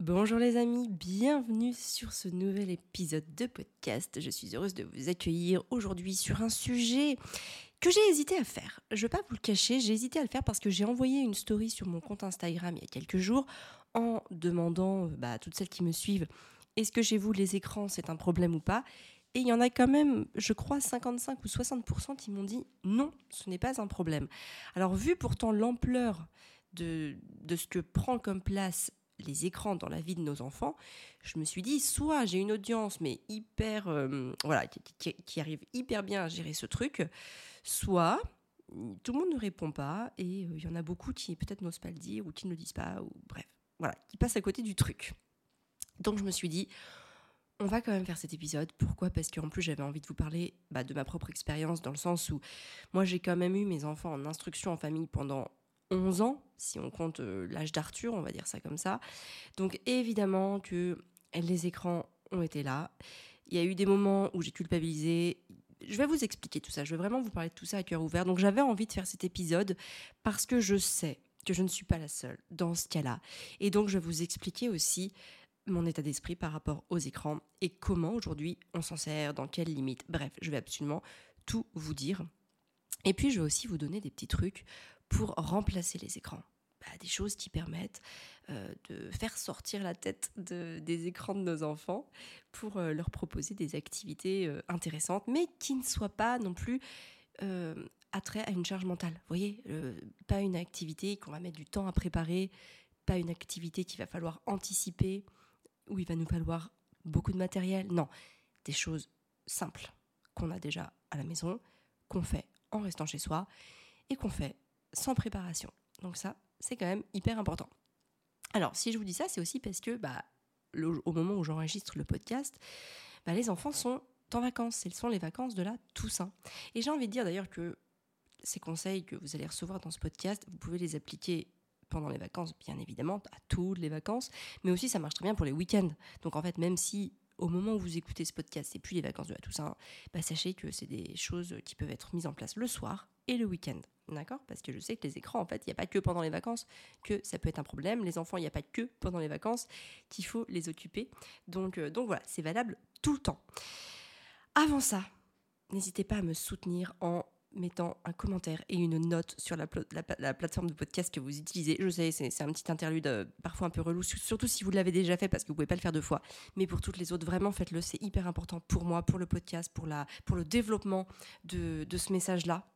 Bonjour les amis, bienvenue sur ce nouvel épisode de podcast. Je suis heureuse de vous accueillir aujourd'hui sur un sujet que j'ai hésité à faire. Je ne vais pas vous le cacher, j'ai hésité à le faire parce que j'ai envoyé une story sur mon compte Instagram il y a quelques jours en demandant bah, à toutes celles qui me suivent est-ce que chez vous les écrans c'est un problème ou pas? Et il y en a quand même, je crois, 55 ou 60% qui m'ont dit non, ce n'est pas un problème. Alors vu pourtant l'ampleur de ce que prend comme place les écrans dans la vie de nos enfants, je me suis dit, soit j'ai une audience, mais hyper, euh, voilà, qui, arrive hyper bien à gérer ce truc, soit tout le monde ne répond pas et euh, il y en a beaucoup qui peut-être n'osent pas le dire ou qui ne le disent pas, ou bref, voilà, qui passent à côté du truc. Donc je me suis dit, on va quand même faire cet épisode. Pourquoi? Parce qu'en plus j'avais envie de vous parler bah, de ma propre expérience dans le sens où moi j'ai quand même eu mes enfants en instruction en famille pendant 11 ans, si on compte euh, l'âge d'Arthur, on va dire ça comme ça. Donc évidemment que les écrans ont été là. Il y a eu des moments où j'ai culpabilisé. Je vais vous expliquer tout ça. Je vais vraiment vous parler de tout ça à cœur ouvert. Donc j'avais envie de faire cet épisode parce que je sais que je ne suis pas la seule dans ce cas-là. Et donc je vais vous expliquer aussi mon état d'esprit par rapport aux écrans et comment aujourd'hui on s'en sert, dans quelles limites. Bref, je vais absolument tout vous dire. Et puis je vais aussi vous donner des petits trucs pour remplacer les écrans. Bah, des choses qui permettent euh, de faire sortir la tête des écrans de nos enfants pour euh, leur proposer des activités euh, intéressantes, mais qui ne soient pas non plus attrait à une charge mentale. Vous voyez, pas une activité qu'on va mettre du temps à préparer, pas une activité qu'il va falloir anticiper, où il va nous falloir beaucoup de matériel. Non, des choses simples qu'on a déjà à la maison, qu'on fait en restant chez soi et qu'on fait sans préparation. Donc ça, c'est quand même hyper important. Alors, si je vous dis ça, c'est aussi parce que bah, au moment où j'enregistre le podcast, bah, les enfants sont en vacances. Ce sont les vacances de la Toussaint. Et j'ai envie de dire d'ailleurs que ces conseils que vous allez recevoir dans ce podcast, vous pouvez les appliquer pendant les vacances, bien évidemment, à toutes les vacances, mais aussi ça marche très bien pour les week-ends. Donc en fait, même si au moment où vous écoutez ce podcast, c'est plus les vacances de la Toussaint, bah, sachez que c'est des choses qui peuvent être mises en place le soir et le week-end. D'accord? Parce que je sais que les écrans, en fait, il n'y a pas que pendant les vacances que ça peut être un problème. Les enfants, il n'y a pas que pendant les vacances qu'il faut les occuper. Donc, euh, donc voilà, c'est valable tout le temps. Avant ça, n'hésitez pas à me soutenir en mettant un commentaire et une note sur la, plateforme de podcast que vous utilisez. Je sais, c'est un petit interlude euh, parfois un peu relou, surtout si vous l'avez déjà fait parce que vous pouvez pas le faire deux fois. Mais pour toutes les autres, vraiment faites-le. C'est hyper important pour moi, pour le podcast, pour, la, pour le développement de, de ce message-là.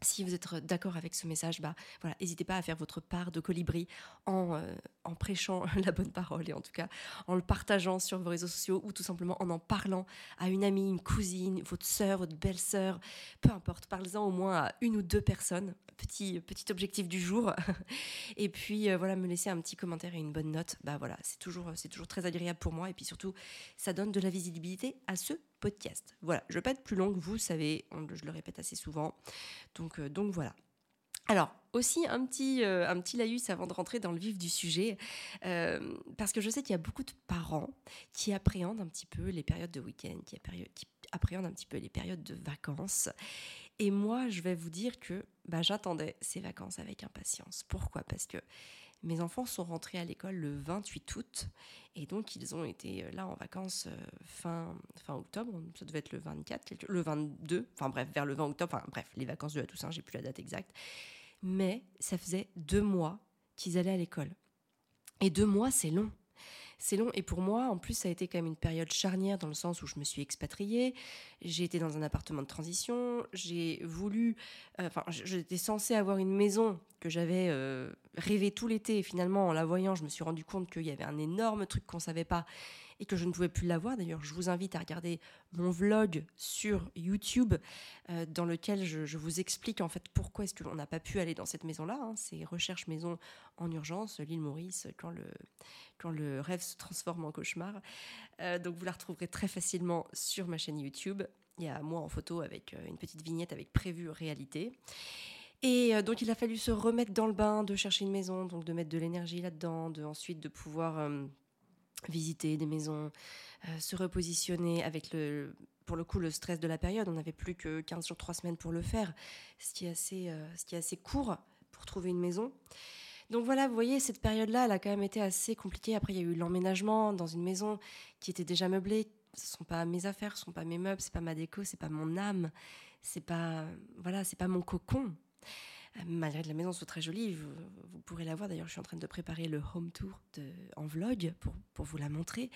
Si vous êtes d'accord avec ce message, bah voilà, n'hésitez pas à faire votre part de colibri en, euh, prêchant la bonne parole et en tout cas en le partageant sur vos réseaux sociaux ou tout simplement en en parlant à une amie, une cousine, votre sœur, votre belle-sœur, peu importe, parlez-en au moins à une ou deux personnes. Petit, petit objectif du jour. et puis euh, voilà, me laisser un petit commentaire et une bonne note. Bah voilà, c'est toujours, c'est toujours très agréable pour moi et puis surtout, ça donne de la visibilité à ce podcast. Voilà, je ne vais pas être plus longue, vous savez, je le répète assez souvent. Donc, euh, donc voilà. Alors, aussi un petit, euh, un petit laïus avant de rentrer dans le vif du sujet, euh, parce que je sais qu'il y a beaucoup de parents qui appréhendent un petit peu les périodes de week-end, qui, qui, appréhendent un petit peu les périodes de vacances. Et moi, je vais vous dire que bah, j'attendais ces vacances avec impatience. Pourquoi? Parce que mes enfants sont rentrés à l'école le 28 août et donc ils ont été euh, là en vacances euh, fin, fin octobre, ça devait être le 24, le 22, enfin bref, vers le 20 octobre, enfin bref, les vacances de la Toussaint, j'ai plus la date exacte. Mais ça faisait deux mois qu'ils allaient à l'école. Et deux mois, c'est long c'est long. Et pour moi, en plus, ça a été quand même une période charnière dans le sens où je me suis expatriée. J'ai été dans un appartement de transition. J'ai voulu. Euh, enfin, j'étais censée avoir une maison que j'avais euh, rêvé tout l'été. Et finalement, en la voyant, je me suis rendu compte qu'il y avait un énorme truc qu'on savait pas et que je ne pouvais plus l'avoir. D'ailleurs, je vous invite à regarder mon vlog sur YouTube euh, dans lequel je, vous explique en fait pourquoi est-ce qu'on n'a pas pu aller dans cette maison-là. Hein. C'est recherche maison en urgence, l'île Maurice, quand le, quand le rêve se transforme en cauchemar. Euh, donc vous la retrouverez très facilement sur ma chaîne YouTube. Il y a moi en photo avec euh, une petite vignette avec prévu réalité. Et donc il a fallu se remettre dans le bain, de chercher une maison, donc de mettre de l'énergie là-dedans, de ensuite de pouvoir visiter des maisons, euh, se repositionner avec le, pour le coup, le stress de la période. On n'avait plus que 15 jours, 3 semaines pour le faire, ce qui est assez, euh, ce qui est assez court pour trouver une maison. Donc voilà, vous voyez, cette période-là, elle a quand même été assez compliquée. Après, il y a eu l'emménagement dans une maison qui était déjà meublée. Ce sont pas mes affaires, ce sont pas mes meubles, c'est pas ma déco, c'est pas mon âme, c'est pas voilà, c'est pas mon cocon. Malgré que la maison soit très jolie, vous, pourrez la voir. D'ailleurs, je suis en train de préparer le home tour en vlog pour, pour vous la montrer.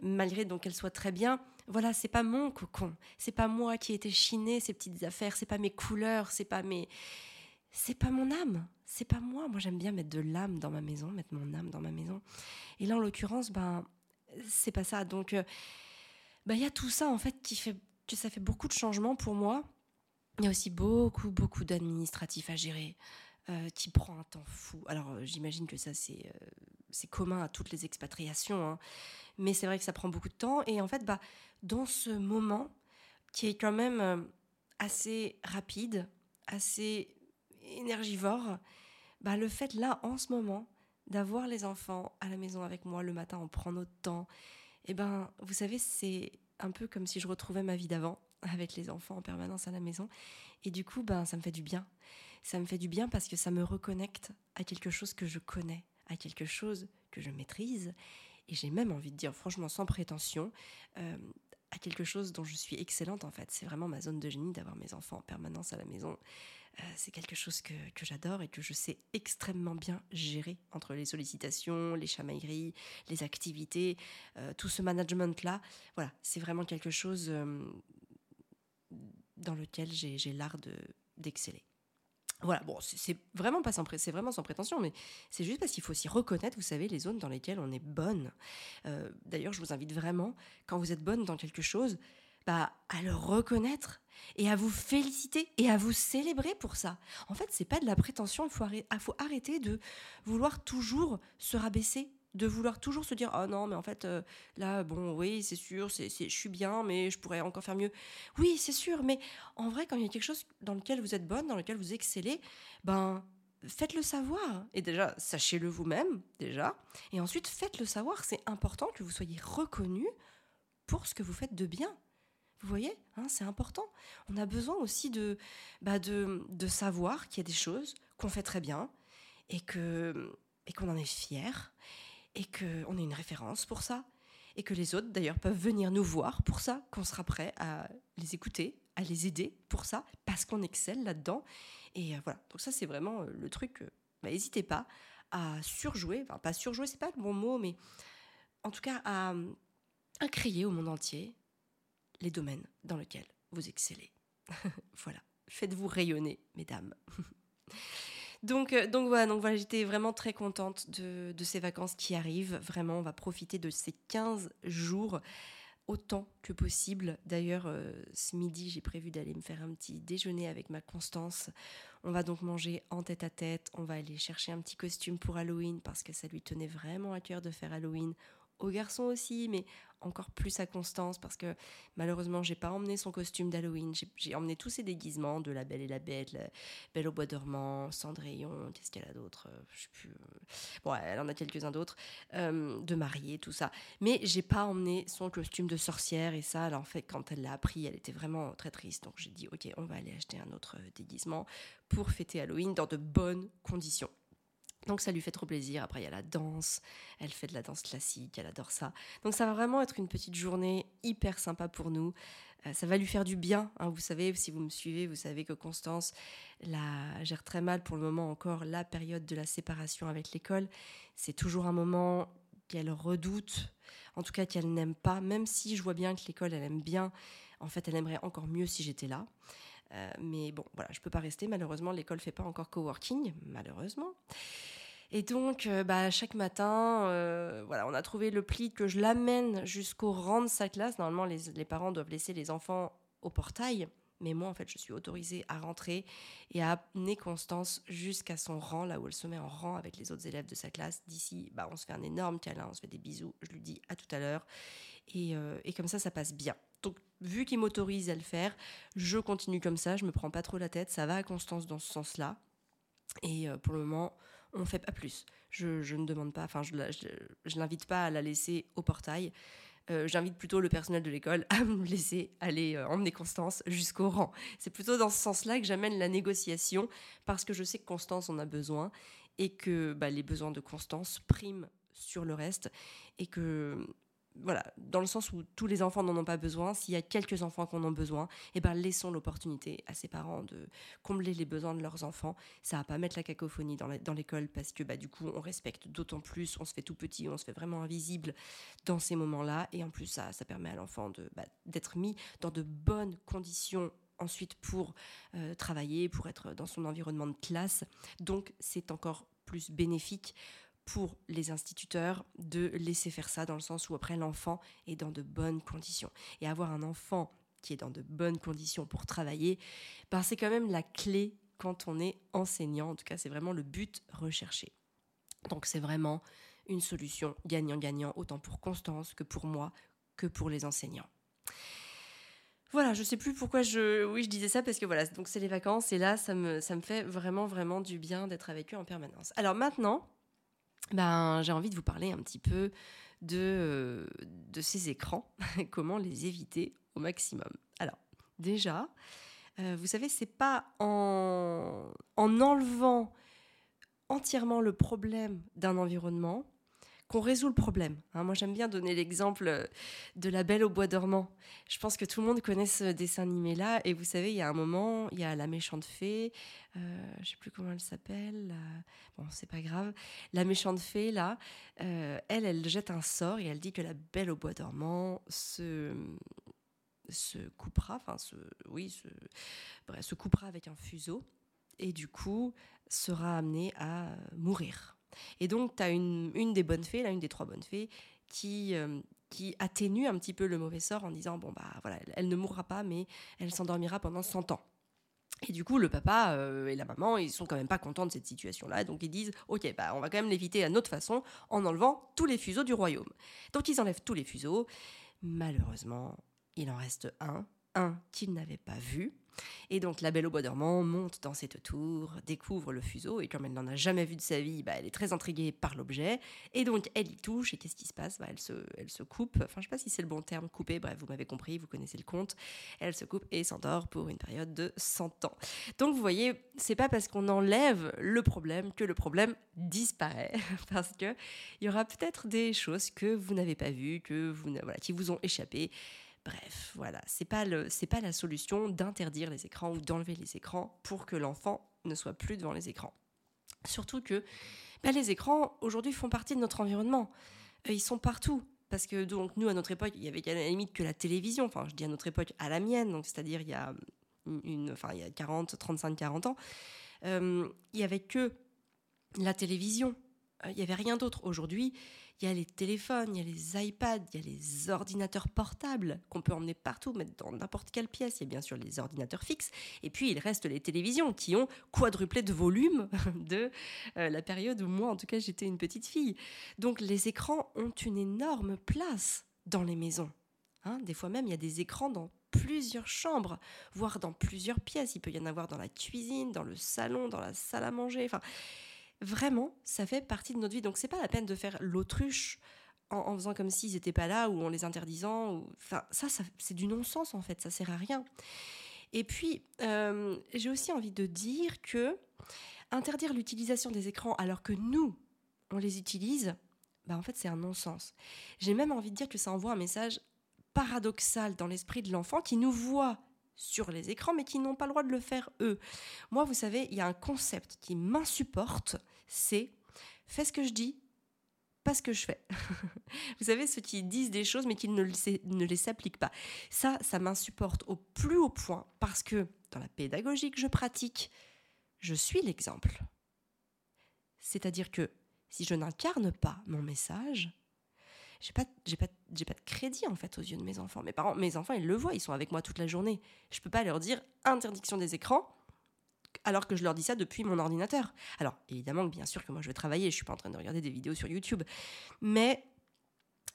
Malgré donc qu'elle soit très bien, voilà, c'est pas mon cocon. C'est pas moi qui ai été chiné ces petites affaires. C'est pas mes couleurs. C'est pas mes, c'est pas mon âme. C'est pas moi. Moi, j'aime bien mettre de l'âme dans ma maison, mettre mon âme dans ma maison. Et là, en l'occurrence, ben, c'est pas ça. Donc, euh, ben, il y a tout ça en fait qui fait que ça fait beaucoup de changements pour moi il y a aussi beaucoup, beaucoup d'administratifs à gérer. Euh, qui prend un temps fou. Alors euh, j'imagine que ça c'est euh, c'est commun à toutes les expatriations, hein. mais c'est vrai que ça prend beaucoup de temps. Et en fait, bah, dans ce moment qui est quand même assez rapide, assez énergivore, bah, le fait là en ce moment d'avoir les enfants à la maison avec moi le matin, on prend notre temps. Et ben, vous savez, c'est un peu comme si je retrouvais ma vie d'avant avec les enfants en permanence à la maison. Et du coup, ben, ça me fait du bien. Ça me fait du bien parce que ça me reconnecte à quelque chose que je connais, à quelque chose que je maîtrise. Et j'ai même envie de dire, franchement, sans prétention, euh, à quelque chose dont je suis excellente en fait. C'est vraiment ma zone de génie d'avoir mes enfants en permanence à la maison. Euh, c'est quelque chose que, j'adore et que je sais extrêmement bien gérer entre les sollicitations, les chamailleries, les activités, euh, tout ce management-là. Voilà, c'est vraiment quelque chose dans lequel j'ai l'art d'exceller. voilà, bon, c'est vraiment sans, prétention, mais c'est juste parce qu'il faut aussi reconnaître, vous savez, les zones dans lesquelles on est bonne. Euh, d'ailleurs, je vous invite vraiment, quand vous êtes bonne dans quelque chose, bah, à le reconnaître et à vous féliciter et à vous célébrer pour ça. En fait, c'est pas de la prétention, il faut arrêter de vouloir toujours se rabaisser de vouloir toujours se dire oh non mais en fait euh, là bon oui c'est sûr c'est je suis bien mais je pourrais encore faire mieux. Oui c'est sûr mais en vrai quand il y a quelque chose dans lequel vous êtes bonne dans lequel vous excellez ben faites-le savoir. Et déjà sachez-le vous-même déjà. Et ensuite faites-le savoir c'est important que vous soyez reconnu pour ce que vous faites de bien. Vous voyez hein, c'est important. On a besoin aussi de bah de, de savoir qu'il y a des choses qu'on fait très bien et que et qu'on en est fier et qu'on ait une référence pour ça, et que les autres d'ailleurs peuvent venir nous voir pour ça, qu'on sera prêt à les écouter, à les aider pour ça, parce qu'on excelle là-dedans. Et euh, voilà, donc ça c'est vraiment euh, le truc, bah, n'hésitez pas à surjouer, enfin pas surjouer, c'est pas le bon mot, mais en tout cas à, à crier au monde entier les domaines dans lesquels vous excellez. voilà, faites-vous rayonner, mesdames. Donc, euh, donc voilà, donc voilà j'étais vraiment très contente de, ces vacances qui arrivent. Vraiment, on va profiter de ces 15 jours autant que possible. D'ailleurs, euh, ce midi, j'ai prévu d'aller me faire un petit déjeuner avec ma Constance. On va donc manger en tête à tête. On va aller chercher un petit costume pour Halloween parce que ça lui tenait vraiment à cœur de faire Halloween aux garçons aussi, mais encore plus à Constance parce que malheureusement j'ai pas emmené son costume d'Halloween. J'ai emmené tous ses déguisements de La Belle et la Bête, la Belle au bois dormant, Cendrillon, qu'est-ce qu'elle a d'autre euh, Je sais plus. Euh. Bon, elle en a quelques-uns d'autres, euh, de mariée, tout ça. Mais j'ai pas emmené son costume de sorcière et ça, en fait, quand elle l'a appris, elle était vraiment très triste. Donc j'ai dit ok, on va aller acheter un autre déguisement pour fêter Halloween dans de bonnes conditions. Donc ça lui fait trop plaisir. Après, il y a la danse. Elle fait de la danse classique. Elle adore ça. Donc ça va vraiment être une petite journée hyper sympa pour nous. Euh, ça va lui faire du bien. Hein. Vous savez, si vous me suivez, vous savez que Constance la gère très mal pour le moment encore la période de la séparation avec l'école. C'est toujours un moment qu'elle redoute, en tout cas qu'elle n'aime pas, même si je vois bien que l'école, elle aime bien. En fait, elle aimerait encore mieux si j'étais là. Euh, mais bon, voilà, je peux pas rester. Malheureusement, l'école fait pas encore coworking, malheureusement. Et donc, euh, bah, chaque matin, euh, voilà, on a trouvé le pli que je l'amène jusqu'au rang de sa classe. Normalement, les, parents doivent laisser les enfants au portail. Mais moi, en fait, je suis autorisée à rentrer et à amener Constance jusqu'à son rang, là où elle se met en rang avec les autres élèves de sa classe. D'ici, bah, on se fait un énorme câlin, on se fait des bisous. Je lui dis à tout à l'heure. Et, et comme ça, ça passe bien. Donc, vu qu'il m'autorise à le faire, je continue comme ça, je me prends pas trop la tête, ça va à Constance dans ce sens-là. Et euh, pour le moment, on fait pas plus. Je, ne demande pas, enfin, je, je, l'invite pas à la laisser au portail. Euh, j'invite plutôt le personnel de l'école à me laisser aller euh, emmener Constance jusqu'au rang. C'est plutôt dans ce sens-là que j'amène la négociation parce que je sais que Constance en a besoin et que bah, les besoins de constance priment sur le reste et que voilà, dans le sens où tous les enfants n'en ont pas besoin, s'il y a quelques enfants qui en ont besoin, eh ben laissons l'opportunité à ces parents de combler les besoins de leurs enfants. Ça va pas mettre la cacophonie dans l'école parce que bah, du coup on respecte d'autant plus, on se fait tout petit, on se fait vraiment invisible dans ces moments-là et en plus ça, ça permet à l'enfant bah, d'être mis dans de bonnes conditions ensuite pour euh, travailler, pour être dans son environnement de classe. Donc c'est encore plus bénéfique pour les instituteurs de laisser faire ça dans le sens où après l'enfant est dans de bonnes conditions. Et avoir un enfant qui est dans de bonnes conditions pour travailler, ben c'est quand même la clé quand on est enseignant. En tout cas, c'est vraiment le but recherché. Donc c'est vraiment une solution gagnant-gagnant, autant pour Constance que pour moi, que pour les enseignants. Voilà, je sais plus pourquoi je, oui, je disais ça parce que voilà, donc c'est les vacances et là, ça me, ça me fait vraiment, vraiment du bien d'être avec eux en permanence. Alors maintenant, ben, j'ai envie de vous parler un petit peu de, euh, ces écrans, comment les éviter au maximum. Alors, déjà, euh, vous savez, c'est pas en enlevant entièrement le problème d'un environnement qu'on résout le problème. Hein. moi, j'aime bien donner l'exemple euh, de La Belle au Bois dormant. Je pense que tout le monde connaît ce dessin animé-là. Et vous savez, il y a un moment, il y a la méchante fée, euh, je sais plus comment elle s'appelle. Bon, c'est pas grave. La méchante fée, là, euh, elle, elle jette un sort et elle dit que la Belle au Bois dormant se se coupera, enfin, se, oui, se, bref, se coupera avec un fuseau et du coup sera amenée à mourir. Et donc, tu as une, une, des bonnes fées, là, une des trois bonnes fées, qui, euh, qui atténue un petit peu le mauvais sort en disant bon, bah voilà, elle, ne mourra pas, mais elle s'endormira pendant 100 ans. Et du coup, le papa euh, et la maman, ils sont quand même pas contents de cette situation-là, donc ils disent ok, bah on va quand même l'éviter à notre façon en enlevant tous les fuseaux du royaume. Donc ils enlèvent tous les fuseaux. Malheureusement, il en reste un, un qu'ils n'avaient pas vu. Et donc la belle au bois dormant monte dans cette tour, découvre le fuseau, et comme elle n'en a jamais vu de sa vie, bah, elle est très intriguée par l'objet, et donc elle y touche, et qu'est-ce qui se passe? Bah, elle, se, coupe, enfin je sais pas si c'est le bon terme, couper, bref, vous m'avez compris, vous connaissez le conte, elle se coupe et s'endort pour une période de 100 ans. Donc vous voyez, c'est pas parce qu'on enlève le problème que le problème disparaît, parce que il y aura peut-être des choses que vous n'avez pas vues, que vous, qui vous ont échappé, Bref, voilà, c'est pas c'est pas la solution d'interdire les écrans ou d'enlever les écrans pour que l'enfant ne soit plus devant les écrans. Surtout que bah, les écrans aujourd'hui font partie de notre environnement. Euh, ils sont partout. Parce que donc nous à notre époque, il y avait à la limite que la télévision. Enfin, je dis à notre époque, à la mienne, donc c'est-à-dire il y a une, enfin il y a 40, 35, 40 ans, euh, il y avait que la télévision. Euh, il y avait rien d'autre. Aujourd'hui, il y a les téléphones, il y a les iPads, il y a les ordinateurs portables qu'on peut emmener partout, mettre dans n'importe quelle pièce. Il y a bien sûr les ordinateurs fixes. Et puis, il reste les télévisions qui ont quadruplé de volume de euh, la période où moi, en tout cas, j'étais une petite fille. Donc, les écrans ont une énorme place dans les maisons. Hein. des fois même, il y a des écrans dans plusieurs chambres, voire dans plusieurs pièces. Il peut y en avoir dans la cuisine, dans le salon, dans la salle à manger. Enfin, vraiment, ça fait partie de notre vie. Donc c'est pas la peine de faire l'autruche en, faisant comme s'ils n'étaient pas là ou en les interdisant. Enfin, ça, c'est du non-sens en fait, ça sert à rien. Et puis, euh, j'ai aussi envie de dire que interdire l'utilisation des écrans alors que nous, on les utilise, bah en fait, c'est un non-sens. J'ai même envie de dire que ça envoie un message paradoxal dans l'esprit de l'enfant qui nous voit sur les écrans, mais qui n'ont pas le droit de le faire eux. Moi, vous savez, il y a un concept qui m'insupporte, c'est fais ce que je dis, pas ce que je fais. vous savez, ceux qui disent des choses, mais qui ne, les appliquent pas. Ça, ça m'insupporte au plus haut point, parce que dans la pédagogie que je pratique, je suis l'exemple. C'est-à-dire que si je n'incarne pas mon message, j'ai pas, j'ai pas, j'ai pas de crédit en fait aux yeux de mes enfants. Mes parents, mes enfants, ils le voient, ils sont avec moi toute la journée. Je peux pas leur dire interdiction des écrans alors que je leur dis ça depuis mon ordinateur. Alors évidemment, bien sûr que moi je vais travailler, je suis pas en train de regarder des vidéos sur YouTube, mais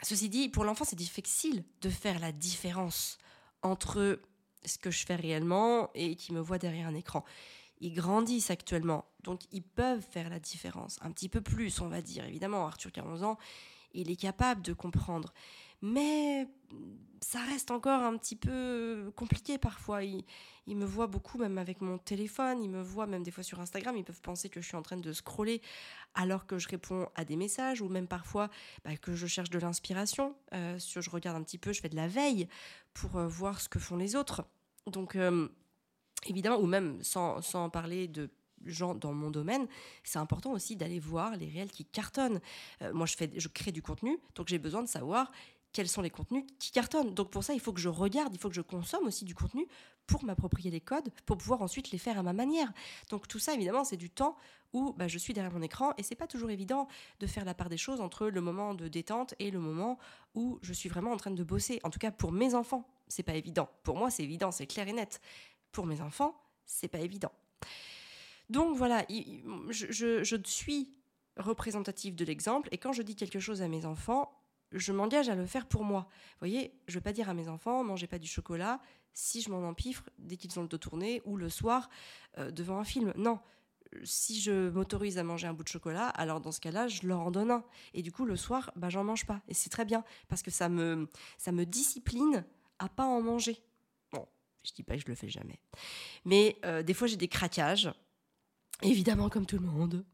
ceci dit, pour l'enfant, c'est difficile de faire la différence entre ce que je fais réellement et qui me voit derrière un écran. Ils grandissent actuellement, donc ils peuvent faire la différence, un petit peu plus, on va dire. Évidemment, Arthur qui a 11 ans, il est capable de comprendre. Mais ça reste encore un petit peu compliqué parfois. Ils, me voient beaucoup, même avec mon téléphone, ils me voient même des fois sur Instagram, ils peuvent penser que je suis en train de scroller alors que je réponds à des messages, ou même parfois bah, que je cherche de l'inspiration. Euh, je regarde un petit peu, je fais de la veille pour euh, voir ce que font les autres. Donc, euh, évidemment, ou même sans, sans parler de gens dans mon domaine, c'est important aussi d'aller voir les réels qui cartonnent. moi, je, fais, je crée du contenu, donc j'ai besoin de savoir quels sont les contenus qui cartonnent. Donc pour ça, il faut que je regarde, il faut que je consomme aussi du contenu pour m'approprier les codes, pour pouvoir ensuite les faire à ma manière. Donc tout ça, évidemment, c'est du temps où bah, je suis derrière mon écran et c'est pas toujours évident de faire la part des choses entre le moment de détente et le moment où je suis vraiment en train de bosser. En tout cas, pour mes enfants, c'est pas évident. Pour moi, c'est évident, c'est clair et net. Pour mes enfants, c'est pas évident. Donc voilà, je, suis représentative de l'exemple et quand je dis quelque chose à mes enfants, je m'engage à le faire pour moi. Vous voyez, je ne vais pas dire à mes enfants, mangez pas du chocolat si je m'en empiffre dès qu'ils ont le dos tourné ou le soir euh, devant un film. Non, si je m'autorise à manger un bout de chocolat, alors dans ce cas-là, je leur en donne un. Et du coup, le soir, bah, j'en mange pas. Et c'est très bien, parce que ça me, ça me discipline à pas en manger. Bon, je dis pas que je le fais jamais. Mais euh, des fois, j'ai des craquages. Évidemment, comme tout le monde.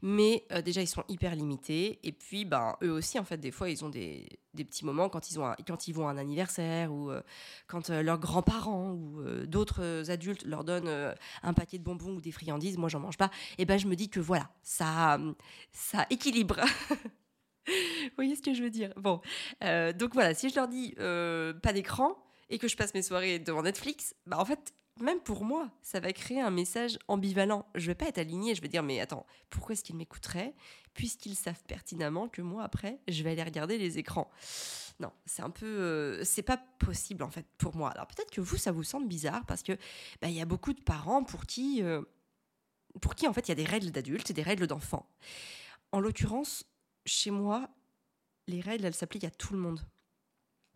Mais euh, déjà, ils sont hyper limités. Et puis, ben, eux aussi, en fait, des fois, ils ont des, des petits moments quand ils, ont quand ils vont à un anniversaire ou euh, quand euh, leurs grands-parents ou d'autres adultes leur donnent un paquet de bonbons ou des friandises. Moi, j'en mange pas. Et ben, je me dis que voilà, ça, ça équilibre. Vous voyez ce que je veux dire? Bon, donc voilà, si je leur dis pas d'écran et que je passe mes soirées devant Netflix, bah en fait, même pour moi, ça va créer un message ambivalent. Je vais pas être alignée, je vais dire mais attends, pourquoi est-ce qu'ils m'écouteraient puisqu'ils savent pertinemment que moi après, je vais aller regarder les écrans. Non, c'est un peu euh, c'est pas possible en fait pour moi. Alors peut-être que vous ça vous semble bizarre parce que bah, il y a beaucoup de parents pour qui euh, pour qui en fait il y a des règles d'adultes et des règles d'enfants. En l'occurrence, chez moi, les règles s'appliquent à tout le monde.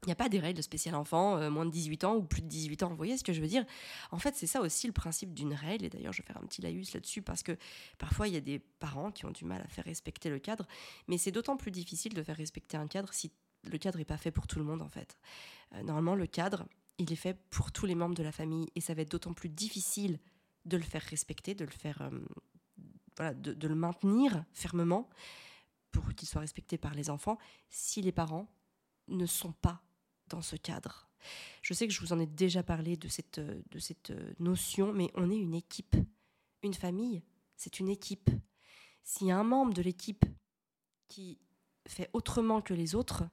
Il n'y a pas des règles spéciales enfants, euh, moins de 18 ans ou plus de 18 ans. Vous voyez ce que je veux dire? En fait, c'est ça aussi le principe d'une règle. Et d'ailleurs, je vais faire un petit laïus là-dessus parce que parfois, il y a des parents qui ont du mal à faire respecter le cadre. Mais c'est d'autant plus difficile de faire respecter un cadre si le cadre n'est pas fait pour tout le monde, en fait. Euh, normalement, le cadre, il est fait pour tous les membres de la famille. Et ça va être d'autant plus difficile de le faire respecter, de le faire. Euh, voilà, de le maintenir fermement pour qu'il soit respecté par les enfants si les parents ne sont pas dans ce cadre. Je sais que je vous en ai déjà parlé de cette, de cette notion, mais on est une équipe. Une famille, c'est une équipe. S'il y a un membre de l'équipe qui fait autrement que les autres,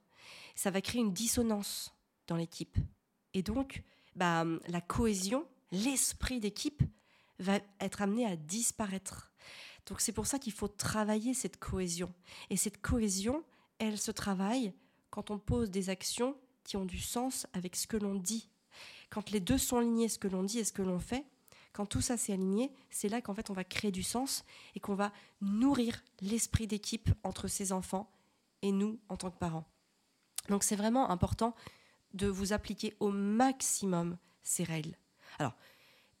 ça va créer une dissonance dans l'équipe. Et donc, bah, la cohésion, l'esprit d'équipe va être amené à disparaître. Donc c'est pour ça qu'il faut travailler cette cohésion. Et cette cohésion, elle se travaille quand on pose des actions qui ont du sens avec ce que l'on dit. Quand les deux sont alignés, ce que l'on dit et ce que l'on fait, quand tout ça s'est aligné, c'est là qu'en fait on va créer du sens et qu'on va nourrir l'esprit d'équipe entre ses enfants et nous en tant que parents. Donc c'est vraiment important de vous appliquer au maximum ces règles. Alors,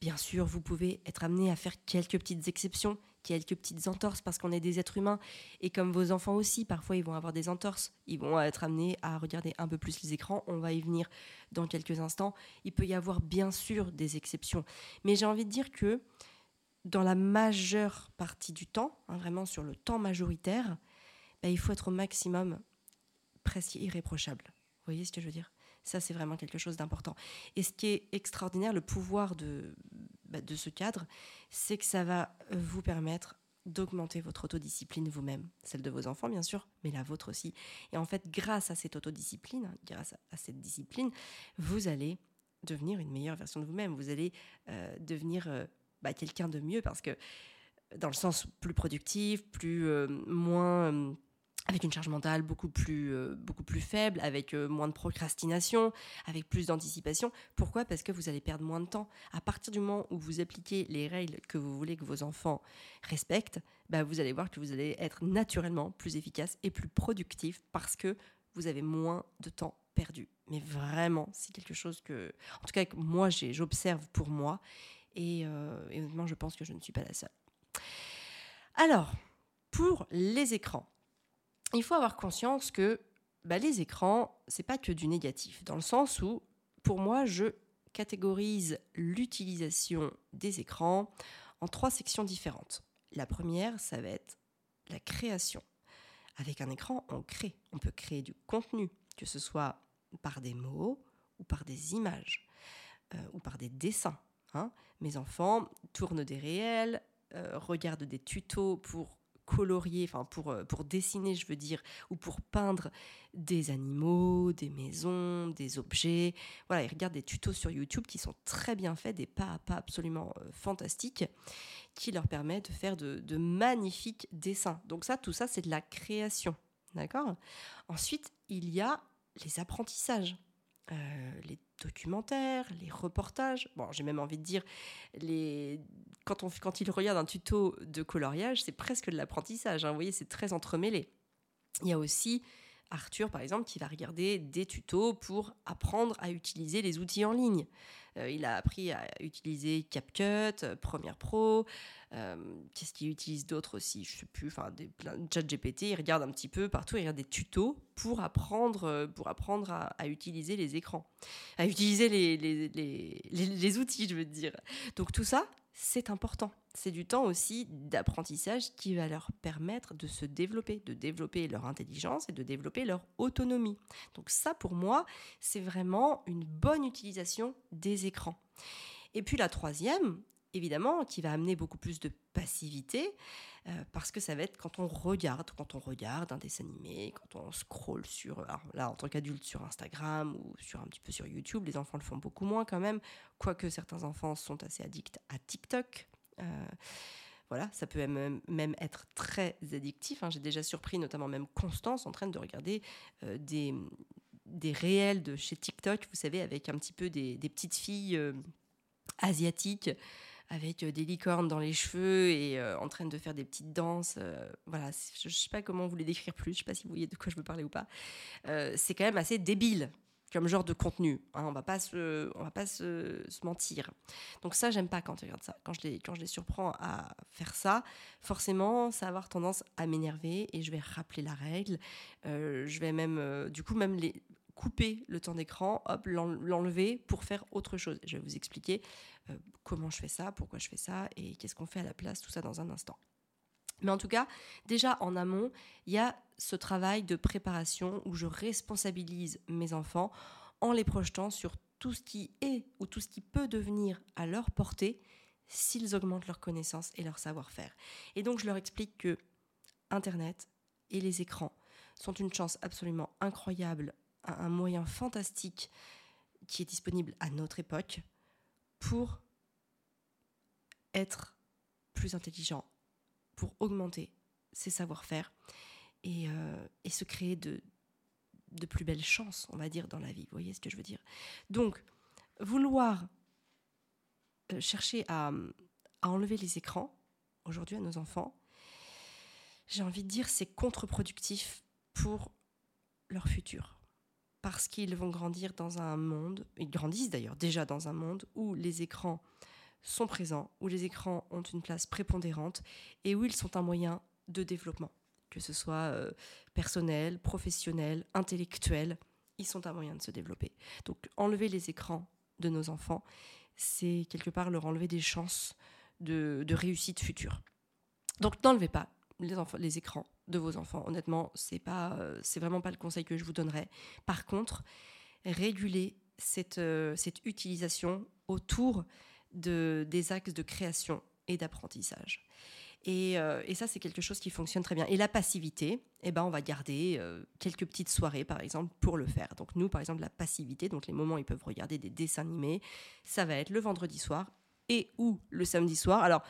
bien sûr, vous pouvez être amené à faire quelques petites exceptions quelques petites entorses parce qu'on est des êtres humains et comme vos enfants aussi, parfois ils vont avoir des entorses, ils vont être amenés à regarder un peu plus les écrans, on va y venir dans quelques instants. Il peut y avoir bien sûr des exceptions, mais j'ai envie de dire que dans la majeure partie du temps, hein, vraiment sur le temps majoritaire, bah, il faut être au maximum presque irréprochable. Vous voyez ce que je veux dire? Ça, c'est vraiment quelque chose d'important. Et ce qui est extraordinaire, le pouvoir de, bah, de ce cadre, c'est que ça va vous permettre d'augmenter votre autodiscipline vous-même, celle de vos enfants bien sûr, mais la vôtre aussi. Et en fait, grâce à cette autodiscipline, grâce à cette discipline, vous allez devenir une meilleure version de vous-même, vous allez euh, devenir euh, bah, quelqu'un de mieux parce que dans le sens plus productif, plus euh, moins avec une charge mentale beaucoup plus, euh, beaucoup plus faible, avec euh, moins de procrastination, avec plus d'anticipation. Pourquoi? Parce que vous allez perdre moins de temps. À partir du moment où vous appliquez les règles que vous voulez que vos enfants respectent, bah, vous allez voir que vous allez être naturellement plus efficace et plus productif parce que vous avez moins de temps perdu. Mais vraiment, c'est quelque chose que, en tout cas, moi, j'observe pour moi. Et, euh, et honnêtement, je pense que je ne suis pas la seule. Alors, pour les écrans, il faut avoir conscience que bah, les écrans, c'est pas que du négatif, dans le sens où, pour moi, je catégorise l'utilisation des écrans en trois sections différentes. La première, ça va être la création. Avec un écran, on crée. On peut créer du contenu, que ce soit par des mots ou par des images euh, ou par des dessins. Hein. Mes enfants tournent des réels, euh, regardent des tutos pour colorier, enfin pour, euh, pour dessiner, je veux dire, ou pour peindre des animaux, des maisons, des objets. Voilà, ils regardent des tutos sur YouTube qui sont très bien faits, des pas à pas absolument euh, fantastiques, qui leur permettent de faire de, de magnifiques dessins. Donc ça, tout ça, c'est de la création. D'accord? Ensuite, il y a les apprentissages. Euh, les documentaires, les reportages. Bon, j'ai même envie de dire, les... quand, on, quand il regarde un tuto de coloriage, c'est presque de l'apprentissage. Hein. Vous voyez, c'est très entremêlé. Il y a aussi Arthur, par exemple, qui va regarder des tutos pour apprendre à utiliser les outils en ligne. Euh, il a appris à utiliser CapCut, euh, Premiere Pro. Euh, qu'est-ce qu'il utilise d'autre aussi? Je sais plus. Enfin, des chat GPT. Il regarde un petit peu partout. Il regarde des tutos pour apprendre, pour apprendre à, utiliser les écrans, à utiliser les, les, les, les outils, je veux dire. Donc tout ça, c'est important. C'est du temps aussi d'apprentissage qui va leur permettre de se développer, de développer leur intelligence et de développer leur autonomie. Donc ça, pour moi, c'est vraiment une bonne utilisation des écrans. Et puis la troisième, évidemment, qui va amener beaucoup plus de passivité, euh, parce que ça va être quand on regarde, quand on regarde un dessin animé, quand on scrolle sur, là en tant qu'adulte sur Instagram ou sur un petit peu sur YouTube, les enfants le font beaucoup moins quand même, quoique certains enfants sont assez addicts à TikTok. Euh, voilà, ça peut même, même être très addictif. Hein. J'ai déjà surpris notamment même Constance en train de regarder euh, des, des réels de chez TikTok, vous savez, avec un petit peu des petites filles asiatiques avec euh, des licornes dans les cheveux et euh, en train de faire des petites danses. Euh, voilà, je ne sais pas comment vous les décrire plus, je ne sais pas si vous voyez de quoi je veux parler ou pas. c'est quand même assez débile comme genre de contenu. Hein, on va pas se, on va pas se, mentir. Donc ça, j'aime pas quand je regarde ça. Quand je les, quand je les surprends à faire ça, forcément, ça va avoir tendance à m'énerver et je vais rappeler la règle. je vais même, du coup, même les couper le temps d'écran, hop, l'enlever pour faire autre chose. Je vais vous expliquer euh, comment je fais ça, pourquoi je fais ça et qu'est-ce qu'on fait à la place, tout ça dans un instant. Mais en tout cas, déjà en amont, il y a ce travail de préparation où je responsabilise mes enfants en les projetant sur tout ce qui est ou tout ce qui peut devenir à leur portée s'ils augmentent leurs connaissances et leur savoir-faire. Et donc je leur explique que Internet et les écrans sont une chance absolument incroyable un moyen fantastique qui est disponible à notre époque pour être plus intelligent, pour augmenter ses savoir-faire et, euh, se créer de, plus belles chances, on va dire, dans la vie. Vous voyez ce que je veux dire? Donc, vouloir euh, chercher à, à enlever les écrans aujourd'hui à nos enfants, j'ai envie de dire c'est contre-productif pour leur futur parce qu'ils vont grandir dans un monde, ils grandissent d'ailleurs déjà dans un monde où les écrans sont présents, où les écrans ont une place prépondérante et où ils sont un moyen de développement, que ce soit euh, personnel, professionnel, intellectuel, ils sont un moyen de se développer. Donc enlever les écrans de nos enfants, c'est quelque part leur enlever des chances de, réussite future. Donc n'enlevez pas les écrans de vos enfants. Honnêtement, c'est pas, euh, c'est vraiment pas le conseil que je vous donnerais. Par contre, régulez cette, euh, cette utilisation autour de, des axes de création et d'apprentissage. Et, euh, et, ça, c'est quelque chose qui fonctionne très bien. Et la passivité, eh ben, on va garder quelques petites soirées, par exemple, pour le faire. Donc nous, par exemple, la passivité, donc les moments où ils peuvent regarder des dessins animés, ça va être le vendredi soir et ou le samedi soir. Alors,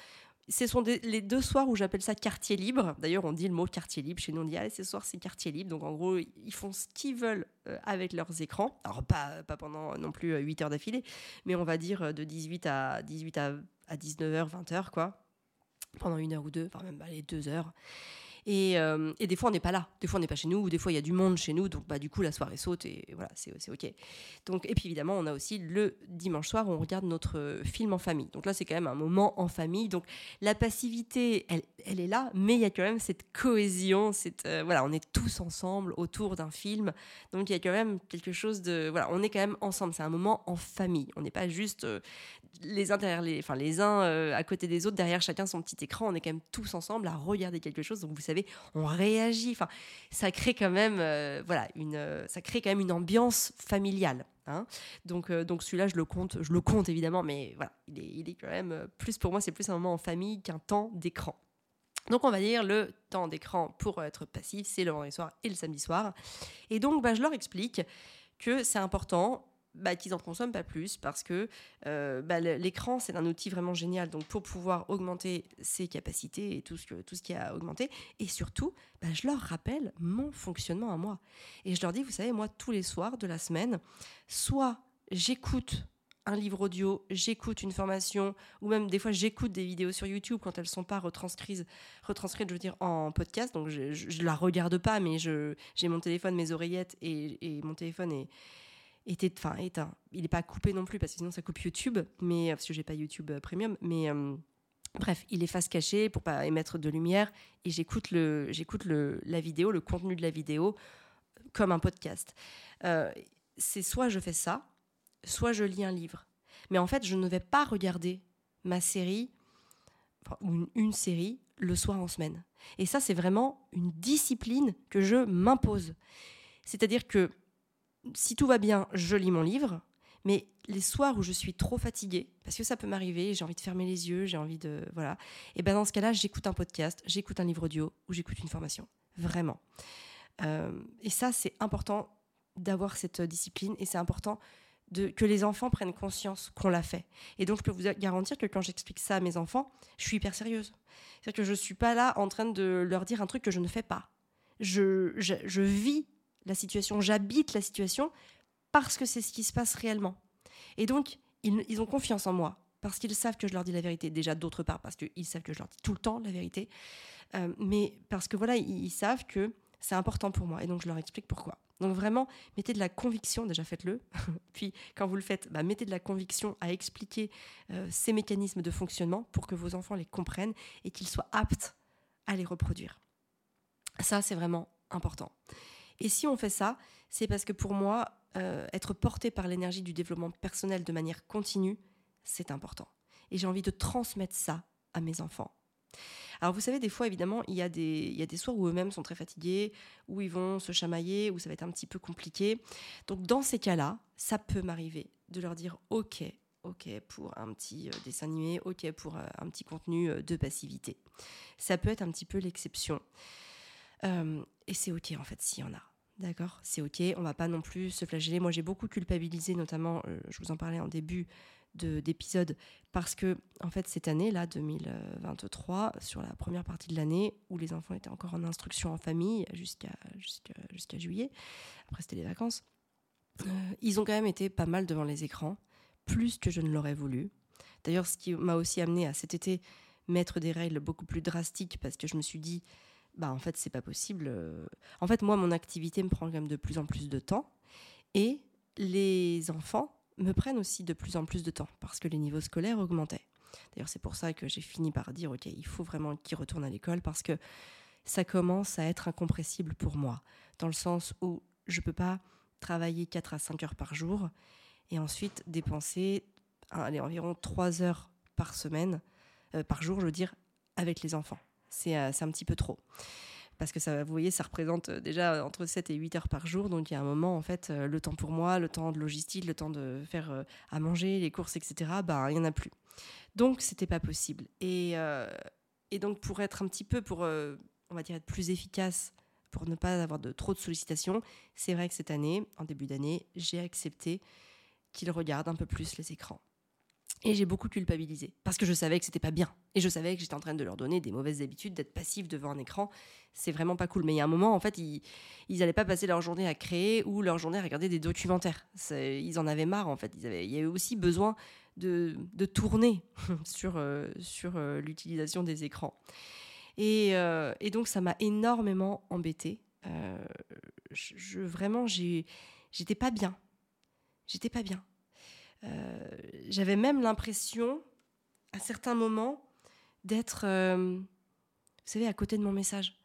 ce sont les deux soirs où j'appelle ça quartier libre. D'ailleurs, on dit le mot quartier libre. Chez nous, on dit, allez, ce soir, c'est quartier libre. Donc, en gros, ils font ce qu'ils veulent euh, avec leurs écrans. Alors, pas, pas pendant non plus 8 euh, heures d'affilée, mais on va dire euh, de 18 à, 18 à, 19h, 20h, quoi. Pendant une heure ou deux, enfin même les deux heures. Et, euh, et, des fois, on n'est pas là. Des fois, on n'est pas chez nous, ou des fois, il y a du monde chez nous. Donc, bah, du coup, la soirée saute et voilà, c'est OK. Donc, et puis, évidemment, on a aussi le dimanche soir où on regarde notre film en famille. Donc là, c'est quand même un moment en famille. Donc, la passivité, elle, elle est là, mais il y a quand même cette cohésion. Cette, euh, voilà, on est tous ensemble autour d'un film. Donc, il y a quand même quelque chose de. Voilà, on est quand même ensemble. C'est un moment en famille. On n'est pas juste euh, les uns les, enfin les uns euh, à côté des autres, derrière chacun son petit écran. On est quand même tous ensemble à regarder quelque chose. Donc vous savez, on réagit. Enfin, ça crée quand même, euh, voilà, une, ça crée quand même une ambiance familiale. Hein. Donc, donc celui-là, je le compte, je le compte évidemment, mais voilà, il est, il est quand même plus pour moi, c'est plus un moment en famille qu'un temps d'écran. Donc on va dire le temps d'écran pour être passif, c'est le vendredi soir et le samedi soir. Et donc bah, je leur explique que c'est important bah, qu'ils n'en consomment pas plus parce que euh, bah, l'écran, c'est un outil vraiment génial. Donc, pour pouvoir augmenter ses capacités et tout ce, que, tout ce qui a augmenté, et surtout, bah, je leur rappelle mon fonctionnement à moi. Et je leur dis, vous savez, moi, tous les soirs de la semaine, soit j'écoute un livre audio, j'écoute une formation, ou même des fois j'écoute des vidéos sur YouTube quand elles sont pas retranscrites, retranscrites je veux dire, en podcast. Donc je, ne la regarde pas, mais j'ai mon téléphone, mes oreillettes, et, et mon téléphone est, était, enfin, éteint. Il n'est pas coupé non plus parce que sinon ça coupe YouTube, mais parce que j'ai pas YouTube euh, Premium. Mais euh, bref, il est face cachée pour pas émettre de lumière et j'écoute le, j'écoute le, la vidéo, le contenu de la vidéo comme un podcast. Euh, c'est soit je fais ça, soit je lis un livre. Mais en fait, je ne vais pas regarder ma série ou une, une série le soir en semaine. Et ça, c'est vraiment une discipline que je m'impose. C'est-à-dire que si tout va bien, je lis mon livre. Mais les soirs où je suis trop fatiguée, parce que ça peut m'arriver, j'ai envie de fermer les yeux, j'ai envie de. Voilà. Et ben dans ce cas-là, j'écoute un podcast, j'écoute un livre audio ou j'écoute une formation. Vraiment. Euh, et ça, c'est important d'avoir cette discipline et c'est important de, que les enfants prennent conscience qu'on l'a fait. Et donc, je peux vous garantir que quand j'explique ça à mes enfants, je suis hyper sérieuse. C'est-à-dire que je ne suis pas là en train de leur dire un truc que je ne fais pas. Je, je, je vis la situation, j'habite la situation parce que c'est ce qui se passe réellement. Et donc, ils, ont confiance en moi parce qu'ils savent que je leur dis la vérité. Déjà, d'autre part, parce qu'ils savent que je leur dis tout le temps la vérité. Euh, mais parce que voilà, ils, savent que c'est important pour moi. Et donc, je leur explique pourquoi. Donc, vraiment, mettez de la conviction, déjà faites-le. Puis, quand vous le faites, bah, mettez de la conviction à expliquer euh, ces mécanismes de fonctionnement pour que vos enfants les comprennent et qu'ils soient aptes à les reproduire. Ça, c'est vraiment important. Et si on fait ça, c'est parce que pour moi, euh, être porté par l'énergie du développement personnel de manière continue, c'est important. Et j'ai envie de transmettre ça à mes enfants. Alors vous savez, des fois, évidemment, il y a des, il y a des soirs où eux-mêmes sont très fatigués, où ils vont se chamailler, où ça va être un petit peu compliqué. Donc dans ces cas-là, ça peut m'arriver de leur dire, OK, OK pour un petit euh, dessin animé, OK pour euh, un petit contenu de passivité. Ça peut être un petit peu l'exception. Et c'est ok en fait s'il y en a. D'accord? C'est ok, on va pas non plus se flageller. Moi j'ai beaucoup culpabilisé, notamment, euh, je vous en parlais en début d'épisode, parce que en fait cette année, là, 2023, sur la première partie de l'année, où les enfants étaient encore en instruction en famille jusqu'à juillet, après c'était les vacances, euh, ils ont quand même été pas mal devant les écrans, plus que je ne l'aurais voulu. D'ailleurs, ce qui m'a aussi amené à cet été mettre des règles beaucoup plus drastiques, parce que je me suis dit, bah en fait c'est pas possible. Euh. En fait moi mon activité me prend quand même de plus en plus de temps et les enfants me prennent aussi de plus en plus de temps parce que les niveaux scolaires augmentaient. D'ailleurs c'est pour ça que j'ai fini par dire ok il faut vraiment qu'ils retournent à l'école parce que ça commence à être incompressible pour moi dans le sens où je peux pas travailler 4 à 5 heures par jour et ensuite dépenser environ 3 heures par semaine, euh, par jour je veux dire, avec les enfants. Euh, c'est un petit peu trop. Parce que ça, vous voyez, ça représente euh, déjà entre 7 et 8 heures par jour. Donc il y a un moment, en fait, euh, le temps pour moi, le temps de logistique, le temps de faire à manger, les courses, etc., bah, il n'y en a plus. Donc c'était pas possible. Et, et donc pour être un petit peu, pour, on va dire, être plus efficace, pour ne pas avoir de, trop de sollicitations, c'est vrai que cette année, en début d'année, j'ai accepté qu'ils regardent un peu plus les écrans. Et j'ai beaucoup culpabilisé parce que je savais que c'était pas bien et je savais que j'étais en train de leur donner des mauvaises habitudes d'être passif devant un écran. C'est vraiment pas cool. Mais il y a un moment, en fait, ils, ils allaient pas passer leur journée à créer ou leur journée à regarder des documentaires. Ils en avaient marre, en fait. Il y avait aussi besoin de, de tourner sur, euh, sur euh, l'utilisation des écrans. Et, euh, et donc, ça m'a énormément embêtée. je, je, vraiment, j'étais pas bien. J'étais pas bien. J'avais même l'impression, à certains moments, d'être, vous savez, à côté de mon message.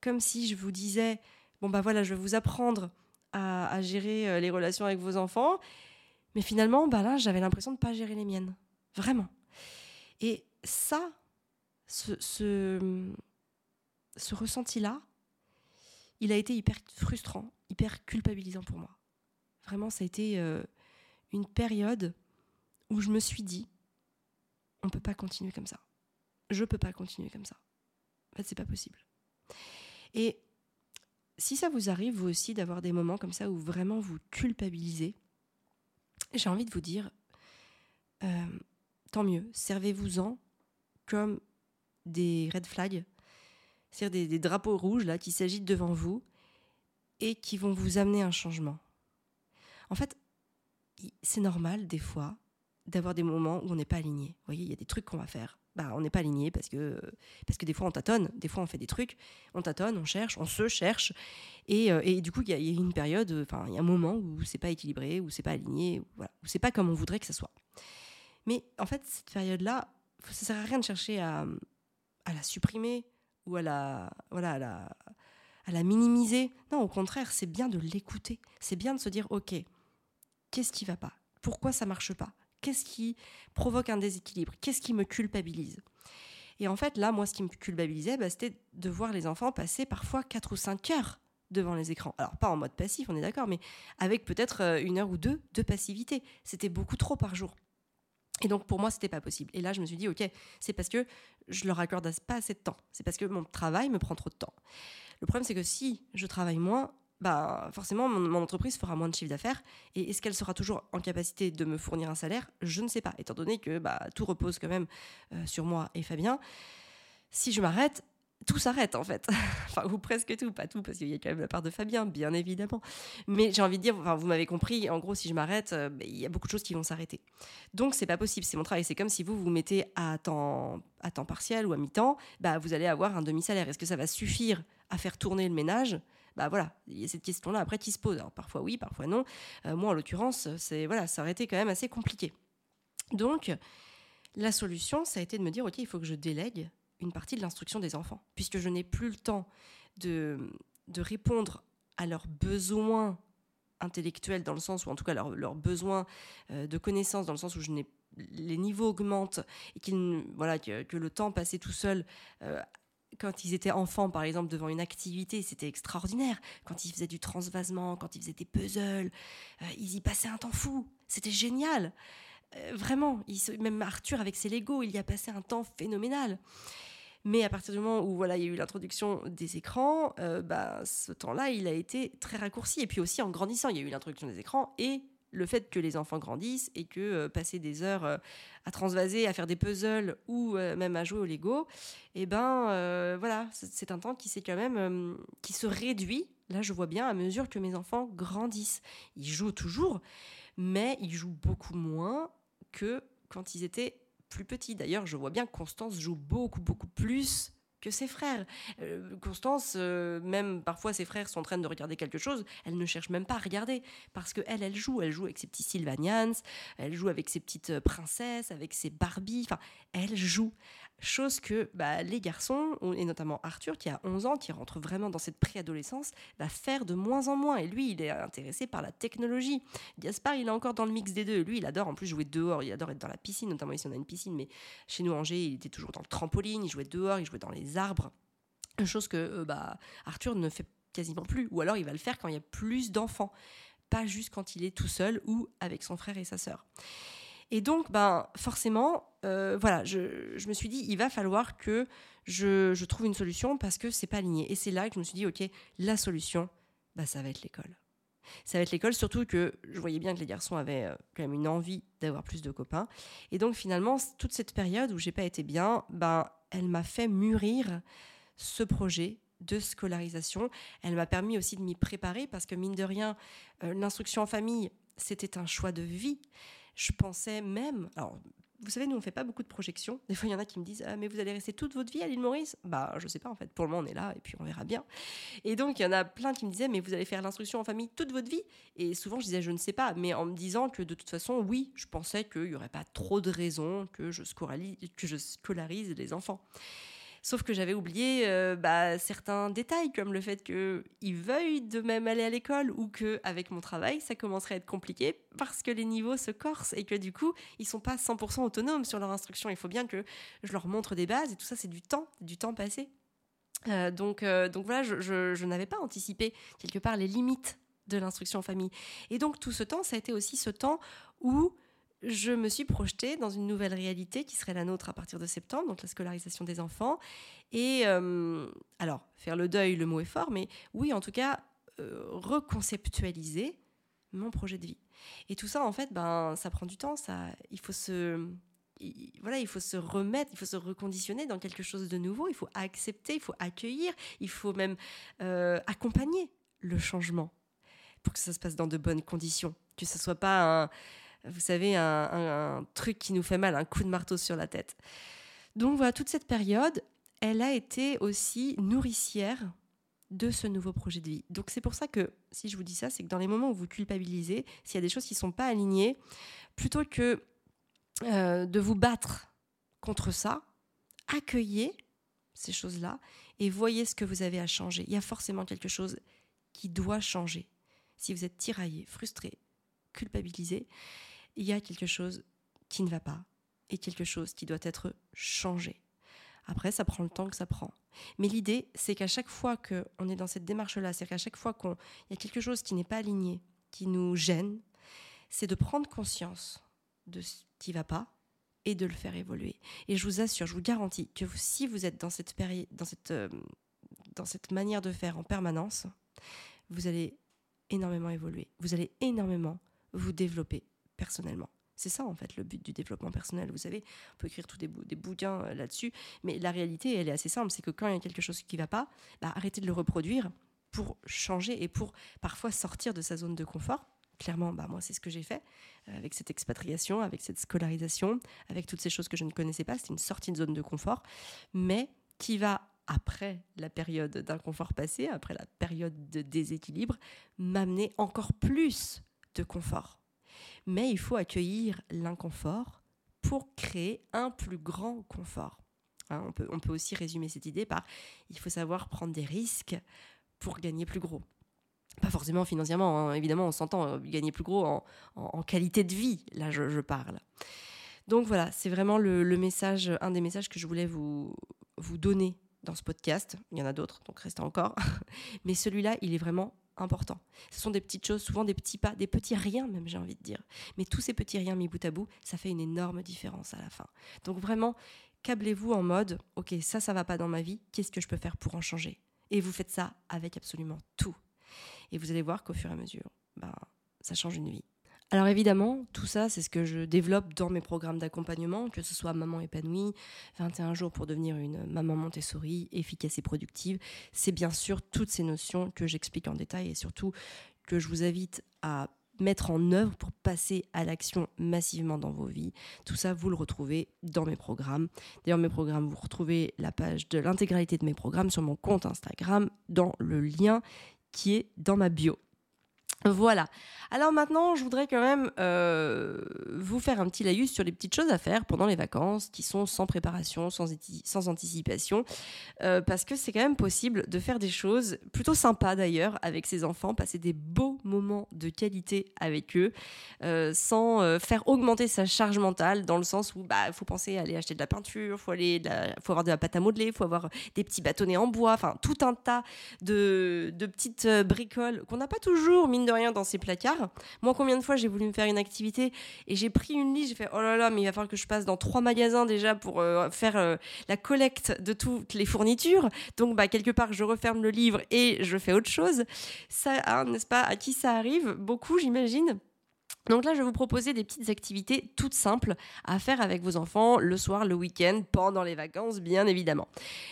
Comme si je vous disais, bon bah voilà, je vais vous apprendre à, gérer les relations avec vos enfants. Mais finalement, bah là, j'avais l'impression de ne pas gérer les miennes. Vraiment. Et ça, ce, ressenti-là, il a été hyper frustrant, hyper culpabilisant pour moi. Vraiment, ça a été euh, une période où je me suis dit, on peut pas continuer comme ça. Je peux pas continuer comme ça. En fait, c'est pas possible. Et si ça vous arrive, vous aussi, d'avoir des moments comme ça où vraiment vous culpabilisez, j'ai envie de vous dire, euh, tant mieux, servez-vous-en comme des red flags, c'est-à-dire des, drapeaux rouges là qui s'agitent devant vous et qui vont vous amener un changement. En fait, c'est normal des fois d'avoir des moments où on n'est pas aligné. Voyez, il y a des trucs qu'on va faire. Bah, on n'est pas aligné parce que, parce que des fois on tâtonne, des fois on fait des trucs, on tâtonne, on cherche, on se cherche. Et, euh, et du coup, il y, a une période, enfin, il y a un moment où c'est pas équilibré, où c'est pas aligné, où, voilà, où c'est pas comme on voudrait que ça soit. Mais en fait, cette période-là, ça sert à rien de chercher à, à la supprimer ou à la, voilà, à la, à la minimiser. Non, au contraire, c'est bien de l'écouter. C'est bien de se dire, ok, qu'est-ce qui va pas? Pourquoi ça marche pas? Qu'est-ce qui provoque un déséquilibre? Qu'est-ce qui me culpabilise? Et en fait, là, moi, ce qui me culpabilisait, bah, c'était de voir les enfants passer parfois 4 ou 5 heures devant les écrans. Alors, pas en mode passif, on est d'accord, mais avec peut-être euh, une heure ou deux de passivité. C'était beaucoup trop par jour. Et donc pour moi, c'était pas possible. Et là, je me suis dit, ok, c'est parce que je leur accorde pas assez de temps. C'est parce que mon travail me prend trop de temps. Le problème, c'est que si je travaille moins, bah forcément, mon, entreprise fera moins de chiffre d'affaires. Et est-ce qu'elle sera toujours en capacité de me fournir un salaire? Je ne sais pas, étant donné que bah, tout repose quand même euh, sur moi et Fabien. Si je m'arrête, tout s'arrête en fait. enfin, ou presque tout, pas tout, parce qu'il y a quand même la part de Fabien, bien évidemment. Mais j'ai envie de dire, vous m'avez compris, en gros, si je m'arrête, euh, bah, il y a beaucoup de choses qui vont s'arrêter. Donc, c'est pas possible, c'est mon travail. C'est comme si vous vous mettez à temps, à temps partiel ou à mi-temps, bah, vous allez avoir un demi-salaire. Est-ce que ça va suffire à faire tourner le ménage? Bah voilà, il y a cette question-là après qui se pose. Alors parfois oui, parfois non. Euh, moi, en l'occurrence, c'est voilà, ça aurait été quand même assez compliqué. Donc, la solution, ça a été de me dire, ok, il faut que je délègue une partie de l'instruction des enfants, puisque je n'ai plus le temps de, répondre à leurs besoins intellectuels, dans le sens où en tout cas leurs, besoins euh, de connaissances, dans le sens où les niveaux augmentent et voilà que, le temps passé tout seul euh, quand ils étaient enfants, par exemple, devant une activité, c'était extraordinaire. Quand ils faisaient du transvasement, quand ils faisaient des puzzles, euh, ils y passaient un temps fou. C'était génial. vraiment, même Arthur avec ses Legos, il y a passé un temps phénoménal. Mais à partir du moment où voilà, il y a eu l'introduction des écrans, euh, bah, ce temps-là, il a été très raccourci. Et puis aussi en grandissant, il y a eu l'introduction des écrans et le fait que les enfants grandissent et que euh, passer des heures euh, à transvaser, à faire des puzzles ou même à jouer au Lego, eh ben voilà, c'est un temps qui s'est quand même qui se réduit. Là, je vois bien à mesure que mes enfants grandissent. Ils jouent toujours, mais ils jouent beaucoup moins que quand ils étaient plus petit. D'ailleurs, je vois bien que Constance joue beaucoup, beaucoup plus que ses frères. Euh, Constance, euh, même parfois ses frères sont en train de regarder quelque chose, elle ne cherche même pas à regarder parce que elle, elle joue, elle joue avec ses petits Sylvanians, elle joue avec ses petites euh, princesses, avec ses Barbie, enfin, elle joue. Chose que bah, les garçons, et notamment Arthur, qui a 11 ans, qui rentre vraiment dans cette préadolescence, va faire de moins en moins. Et lui, il est intéressé par la technologie. Gaspard, il est encore dans le mix des deux. Lui, il adore en plus jouer dehors, il adore être dans la piscine, notamment ici on a une piscine, mais chez nous, Angers, il était toujours dans le trampoline, il jouait dehors, il jouait dans les arbres. Chose que euh, bah, Arthur ne fait quasiment plus. Ou alors il va le faire quand il y a plus d'enfants. Pas juste quand il est tout seul ou avec son frère et sa sœur. Et donc, ben, forcément, euh, voilà, je, me suis dit, il va falloir que je, trouve une solution parce que c'est pas aligné. Et c'est là que je me suis dit, ok, la solution, bah, ça va être l'école. Ça va être l'école, surtout que je voyais bien que les garçons avaient euh, quand même une envie d'avoir plus de copains. Et donc finalement, toute cette période où j'ai pas été bien, ben, elle m'a fait mûrir ce projet de scolarisation. Elle m'a permis aussi de m'y préparer parce que mine de rien, euh, l'instruction en famille, c'était un choix de vie. Je pensais même, alors vous savez, nous, on fait pas beaucoup de projections. Des fois, il y en a qui me disent ah, Mais vous allez rester toute votre vie à l'île Maurice? Bah, je sais pas, en fait. Pour le moment, on est là et puis on verra bien. Et donc, il y en a plein qui me disaient Mais vous allez faire l'instruction en famille toute votre vie? Et souvent, je disais Je ne sais pas. Mais en me disant que de toute façon, oui, je pensais qu'il n'y aurait pas trop de raisons que je, que je scolarise les enfants. Sauf que j'avais oublié euh, bah, certains détails, comme le fait qu'ils veuillent de même aller à l'école ou qu'avec mon travail, ça commencerait à être compliqué parce que les niveaux se corsent et que du coup, ils sont pas 100% autonomes sur leur instruction. Il faut bien que je leur montre des bases et tout ça, c'est du temps, du temps passé. Euh, donc, euh, donc voilà, je, je n'avais pas anticipé quelque part les limites de l'instruction en famille. Et donc tout ce temps, ça a été aussi ce temps où je me suis projetée dans une nouvelle réalité qui serait la nôtre à partir de septembre, donc la scolarisation des enfants. Et euh, alors, faire le deuil, le mot est fort, mais oui, en tout cas, euh, reconceptualiser mon projet de vie. Et tout ça, en fait, ben, ça prend du temps. Ça, il faut se, voilà, il faut se remettre, il faut se reconditionner dans quelque chose de nouveau. Il faut accepter, il faut accueillir, il faut même euh, accompagner le changement pour que ça se passe dans de bonnes conditions, que ce soit pas un vous savez, un, truc qui nous fait mal, un coup de marteau sur la tête. Donc voilà, toute cette période, elle a été aussi nourricière de ce nouveau projet de vie. Donc c'est pour ça que si je vous dis ça, c'est que dans les moments où vous culpabilisez, s'il y a des choses qui ne sont pas alignées, plutôt que euh, de vous battre contre ça, accueillez ces choses-là et voyez ce que vous avez à changer. Il y a forcément quelque chose qui doit changer. Si vous êtes tiraillé, frustré, culpabilisé, il y a quelque chose qui ne va pas et quelque chose qui doit être changé. Après, ça prend le temps que ça prend. Mais l'idée, c'est qu'à chaque fois qu'on est dans cette démarche-là, c'est qu'à chaque fois qu'il y a quelque chose qui n'est pas aligné, qui nous gêne, c'est de prendre conscience de ce qui ne va pas et de le faire évoluer. Et je vous assure, je vous garantis que si vous êtes dans cette, euh, dans cette manière de faire en permanence, vous allez énormément évoluer. Vous allez énormément vous développer personnellement. C'est ça en fait le but du développement personnel. Vous savez, on peut écrire tous des, bouquins euh, là-dessus, mais la réalité, elle est assez simple. C'est que quand il y a quelque chose qui ne va pas, bah, arrêtez de le reproduire pour changer et pour parfois sortir de sa zone de confort. Clairement, bah, moi, c'est ce que j'ai fait euh, avec cette expatriation, avec cette scolarisation, avec toutes ces choses que je ne connaissais pas. C'était une sortie de zone de confort, mais qui va après la période d'inconfort passé, après la période de déséquilibre, m'amener encore plus de confort mais il faut accueillir l'inconfort pour créer un plus grand confort. Hein, on, peut, on peut aussi résumer cette idée par il faut savoir prendre des risques pour gagner plus gros. Pas forcément financièrement, hein, évidemment, on s'entend euh, gagner plus gros en, qualité de vie, là je, parle. Donc voilà, c'est vraiment le, message, un des messages que je voulais vous, vous donner dans ce podcast. Il y en a d'autres, donc restez encore. Mais celui-là, il est vraiment Ce sont des petites choses, souvent des petits pas, des petits riens même, j'ai envie de dire. Mais tous ces petits riens mis bout à bout, ça fait une énorme différence à la fin. Donc vraiment, câblez-vous en mode, ok, ça, ça va pas dans ma vie, qu'est-ce que je peux faire pour en changer? Et vous faites ça avec absolument tout. Et vous allez voir qu'au fur et à mesure, ben, ça change une vie. Alors évidemment, tout ça, c'est ce que je développe dans mes programmes d'accompagnement, que ce soit Maman épanouie, 21 jours pour devenir une maman Montessori, efficace et productive. C'est bien sûr toutes ces notions que j'explique en détail et surtout que je vous invite à mettre en œuvre pour passer à l'action massivement dans vos vies. Tout ça, vous le retrouvez dans mes programmes. D'ailleurs, mes programmes, vous retrouvez la page de l'intégralité de mes programmes sur mon compte Instagram dans le lien qui est dans ma bio. Voilà. Alors maintenant, je voudrais quand même euh, vous faire un petit laïus sur les petites choses à faire pendant les vacances qui sont sans préparation, sans, sans anticipation, euh, parce que c'est quand même possible de faire des choses plutôt sympas d'ailleurs avec ses enfants, passer des beaux moments de qualité avec eux, euh, sans faire augmenter sa charge mentale, dans le sens où bah faut penser à aller acheter de la peinture, faut aller, faut avoir de la pâte à modeler, faut avoir des petits bâtonnets en bois, enfin tout un tas de, de petites bricoles qu'on n'a pas toujours mine rien dans ces placards. Moi, combien de fois j'ai voulu me faire une activité et j'ai pris une liste, j'ai fait oh là là, mais il va falloir que je passe dans trois magasins déjà pour euh, faire euh, la collecte de toutes les fournitures. Donc, bah, quelque part, je referme le livre et je fais autre chose. Ça, hein, n'est-ce pas, à qui ça arrive? Beaucoup, j'imagine. Donc là, je vais vous proposer des petites activités toutes simples à faire avec vos enfants le soir, le week-end, pendant les vacances, bien évidemment.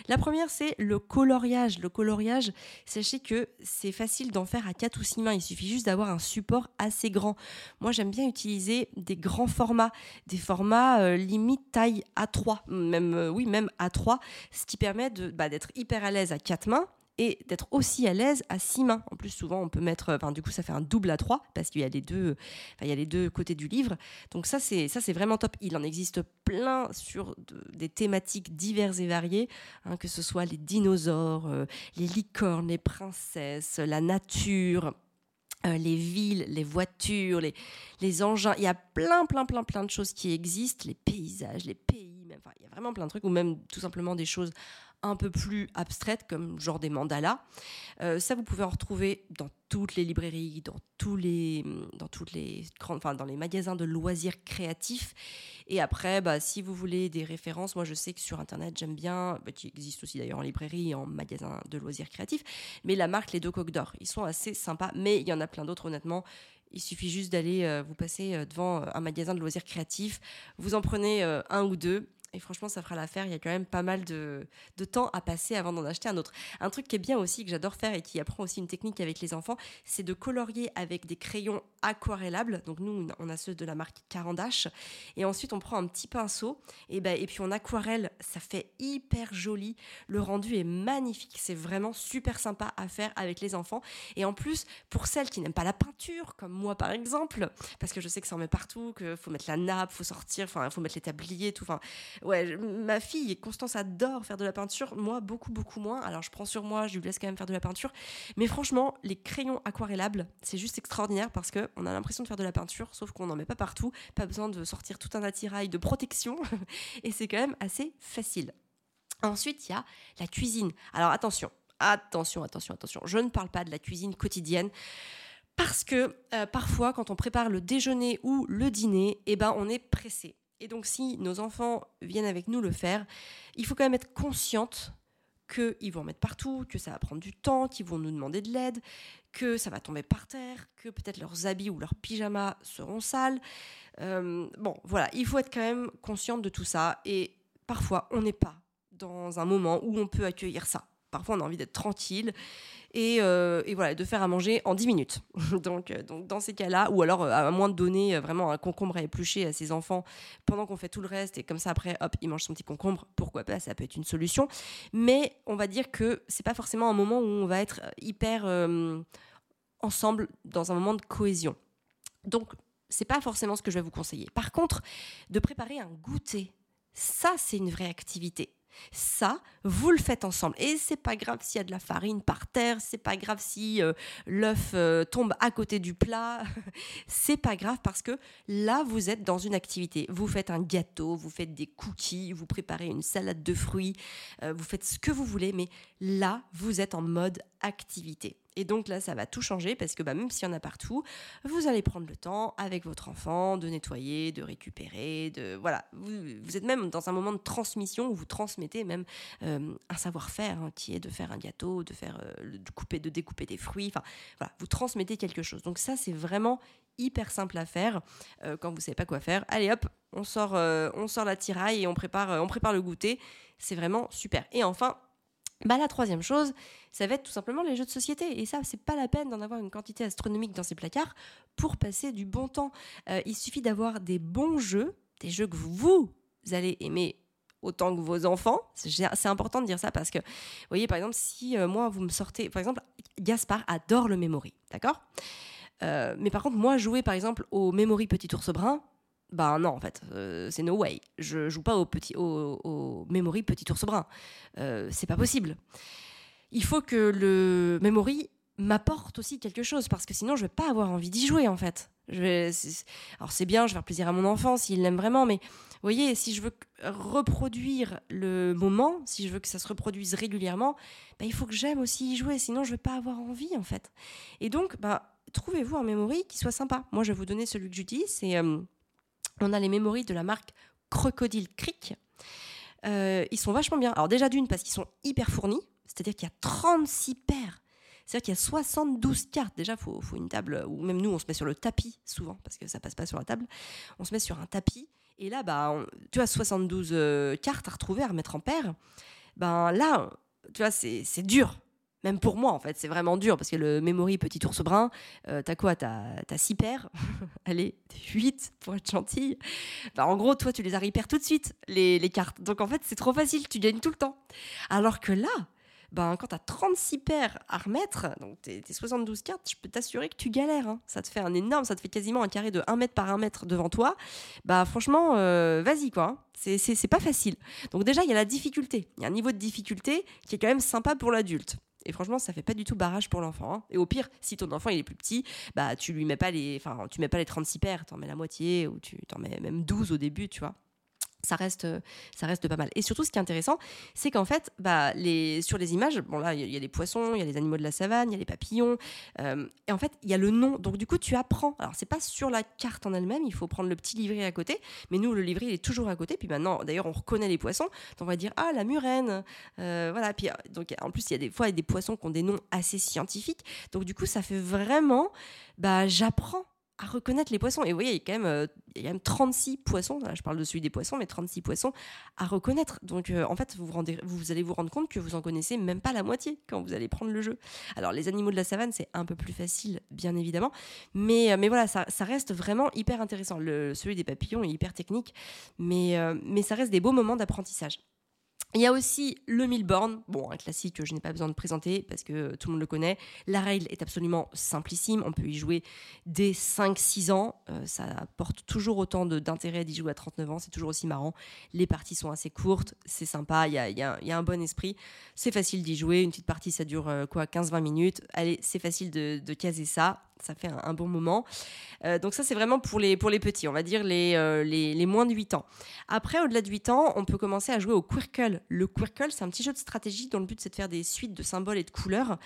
La première, c'est le coloriage. Le coloriage, sachez que c'est facile d'en faire à 4 ou 6 mains. Il suffit juste d'avoir un support assez grand. Moi, j'aime bien utiliser des grands formats, des formats euh, limite taille A3, même, euh, oui, même A3, ce qui permet bah, d'être hyper à l'aise à 4 mains et d'être aussi à l'aise à six mains. En plus, souvent, on peut mettre, enfin, du coup, ça fait un double à trois parce qu'il y a les deux, il y a les deux côtés du livre. Donc ça, c'est ça, c'est vraiment top. Il en existe plein sur des thématiques diverses et variées, hein, que ce soit les dinosaures, euh, les licornes, les princesses, la nature. Euh, les villes, les voitures, les, les engins, il y a plein, plein, plein, plein de choses qui existent, les paysages, les pays, même, enfin, il y a vraiment plein de trucs, ou même tout simplement des choses un peu plus abstraites, comme genre des mandalas. Euh, ça, vous pouvez en retrouver dans toutes les librairies, dans tous les, dans toutes les enfin, dans les magasins de loisirs créatifs. Et après, bah, si vous voulez des références, moi je sais que sur Internet, j'aime bien, bah, qui existe aussi d'ailleurs en librairie et en magasin de loisirs créatifs, mais la marque Les Deux Coques d'Or. Ils sont assez sympas, mais il y en a plein d'autres, honnêtement. Il suffit juste d'aller euh, vous passer euh, devant un magasin de loisirs créatifs, vous en prenez un ou deux et franchement, ça fera l'affaire. Il y a quand même pas mal de, temps à passer avant d'en acheter un autre. Un truc qui est bien aussi, que j'adore faire et qui apprend aussi une technique avec les enfants, c'est de colorier avec des crayons aquarellables. Donc nous, on a ceux de la marque Carandache. Et ensuite, on prend un petit pinceau et, ben, et puis on aquarelle. Ça fait hyper joli. Le rendu est magnifique. C'est vraiment super sympa à faire avec les enfants. Et en plus, pour celles qui n'aiment pas la peinture, comme moi par exemple, parce que je sais que ça en met partout, qu'il faut mettre la nappe, faut sortir, enfin, il faut mettre les tabliers, tout. Enfin, ouais, ma fille, Constance, adore faire de la peinture. Moi, beaucoup, beaucoup moins. Alors, je prends sur moi, je lui laisse quand même faire de la peinture. Mais franchement, les crayons aquarellables, c'est juste extraordinaire parce qu'on a l'impression de faire de la peinture, sauf qu'on n'en met pas partout. Pas besoin de sortir tout un attirail de protection. Et c'est quand même assez facile. Ensuite, il y a la cuisine. Alors, attention, attention, attention, attention. Je ne parle pas de la cuisine quotidienne parce que euh, parfois, quand on prépare le déjeuner ou le dîner, eh ben, on est pressé. Et donc si nos enfants viennent avec nous le faire, il faut quand même être consciente qu'ils vont en mettre partout, que ça va prendre du temps, qu'ils vont nous demander de l'aide, que ça va tomber par terre, que peut-être leurs habits ou leurs pyjamas seront sales. Euh, bon, voilà, il faut être quand même consciente de tout ça. Et parfois, on n'est pas dans un moment où on peut accueillir ça. Parfois, on a envie d'être tranquille euh, et, voilà, de faire à manger en 10 minutes. donc, euh, donc, dans ces cas-là, ou alors euh, à moins de donner vraiment un concombre à éplucher à ses enfants pendant qu'on fait tout le reste, et comme ça après, hop, il mange son petit concombre, pourquoi pas, ça peut être une solution. Mais on va dire que c'est pas forcément un moment où on va être hyper ensemble dans un moment de cohésion. Donc, c'est pas forcément ce que je vais vous conseiller. Par contre, de préparer un goûter, ça, c'est une vraie activité. Ça, vous le faites ensemble. Et c'est pas grave s'il y a de la farine par terre, c'est pas grave si euh, l'œuf euh, tombe à côté du plat. c'est pas grave parce que là, vous êtes dans une activité. Vous faites un gâteau, vous faites des cookies, vous préparez une salade de fruits, euh, vous faites ce que vous voulez, mais là, vous êtes en mode activité. Et donc là, ça va tout changer parce que bah, même s'il y en a partout, vous allez prendre le temps avec votre enfant de nettoyer, de récupérer, de voilà. Vous, êtes même dans un moment de transmission où vous transmettez même euh, un savoir-faire hein, qui est de faire un gâteau, de faire euh, de couper, de découper des fruits. Enfin vous transmettez quelque chose. Donc ça, c'est vraiment hyper simple à faire euh, quand vous savez pas quoi faire. Allez hop, on sort, on sort la et on prépare, on prépare le goûter. C'est vraiment super. Et enfin, bah, la troisième chose, ça va être tout simplement les jeux de société. Et ça, c'est pas la peine d'en avoir une quantité astronomique dans ces placards pour passer du bon temps. Euh, il suffit d'avoir des bons jeux, des jeux que vous, allez aimer autant que vos enfants. C'est important de dire ça parce que, vous voyez, par exemple, si euh, moi, vous me sortez, par exemple, Gaspard adore le memory, d'accord? Euh, Mais par contre, moi, jouer par exemple au memory Petit Ours Brun, bah non, en fait, euh, c'est no way. Je joue pas au, petit, au, memory petit ours brun. Euh, c'est pas possible. Il faut que le memory m'apporte aussi quelque chose parce que sinon je vais pas avoir envie d'y jouer en fait. Je alors c'est bien, je vais faire plaisir à mon enfant s'il l'aime vraiment, mais vous voyez, si je veux reproduire le moment, si je veux que ça se reproduise régulièrement, bah, il faut que j'aime aussi y jouer, sinon je vais pas avoir envie en fait. Et donc, bah, trouvez-vous un memory qui soit sympa. Moi, je vais vous donner celui que j'utilise, c'est euh, on a les mémories de la marque Crocodile Creek. Euh, ils sont vachement bien. Alors déjà d'une parce qu'ils sont hyper fournis, c'est-à-dire qu'il y a 36 paires. C'est-à-dire qu'il y a 72 cartes. Déjà, il faut, une table, ou même nous, on se met sur le tapis souvent, parce que ça passe pas sur la table. On se met sur un tapis. Et là, bah, tu as 72 cartes à retrouver, à remettre en paire. Ben là, tu vois, c'est dur même pour moi en fait, c'est vraiment dur parce que le memory petit ours brun, euh, t'as quoi T'as as 6 paires, allez, 8 pour être gentil. Bah, en gros, toi tu les as repères tout de suite, les, cartes. Donc en fait, c'est trop facile, tu gagnes tout le temps. Alors que là, ben, quand tu as 36 paires à remettre, donc tes, 72 cartes, je peux t'assurer que tu galères. Hein. Ça te fait un énorme, ça te fait quasiment un carré de 1 mètre par 1 mètre devant toi. Bah franchement, euh, vas-y quoi. Hein. C'est pas facile. Donc déjà, il y a la difficulté. Il y a un niveau de difficulté qui est quand même sympa pour l'adulte. Et franchement, ça fait pas du tout barrage pour l'enfant. Hein. Et au pire, si ton enfant il est plus petit, bah tu lui mets pas les, enfin tu mets pas les 36 paires, t'en mets la moitié ou tu t'en mets même 12 au début, tu vois ça reste, euh, ça reste pas mal. Et surtout, ce qui est intéressant, c'est qu'en fait, bah, les, sur les images, bon là, il y, a les poissons, il y a les animaux de la savane, il y a les papillons, euh, et en fait, il y a le nom. Donc du coup, tu apprends. Alors, c'est pas sur la carte en elle-même, il faut prendre le petit livret à côté, mais nous, le livret, il est toujours à côté. Puis maintenant, d'ailleurs, on reconnaît les poissons, donc on va dire ah la murène, euh, voilà. Puis donc en plus, il y a des fois des poissons qui ont des noms assez scientifiques. Donc du coup, ça fait vraiment, bah, j'apprends à reconnaître les poissons. Et vous voyez, il y a quand même, euh, il y a même 36 poissons, je parle de celui des poissons, mais 36 poissons à reconnaître. Donc euh, en fait, vous, vous, allez vous rendre compte que vous en connaissez même pas la moitié quand vous allez prendre le jeu. Alors les animaux de la savane, c'est un peu plus facile, bien évidemment, mais, euh, mais voilà, ça, ça, reste vraiment hyper intéressant. Le, celui des papillons est hyper technique, mais, mais ça reste des beaux moments d'apprentissage. Il y a aussi le Milborn, bon, un classique que je n'ai pas besoin de présenter parce que tout le monde le connaît. La règle est absolument simplissime, on peut y jouer dès 5-6 ans. Euh, ça apporte toujours autant d'intérêt d'y jouer à 39 ans, c'est toujours aussi marrant. Les parties sont assez courtes, c'est sympa, il y a, un bon esprit. C'est facile d'y jouer, une petite partie ça dure euh, quoi 15-20 minutes. Allez, c'est facile de caser ça ça fait un, bon moment. Euh, donc ça, c'est vraiment pour les, pour les petits, on va dire les, euh, les, moins de 8 ans. Après, au-delà de 8 ans, on peut commencer à jouer au Quirkle. Le Quirkle, c'est un petit jeu de stratégie dont le but, c'est de faire des suites de symboles et de couleurs.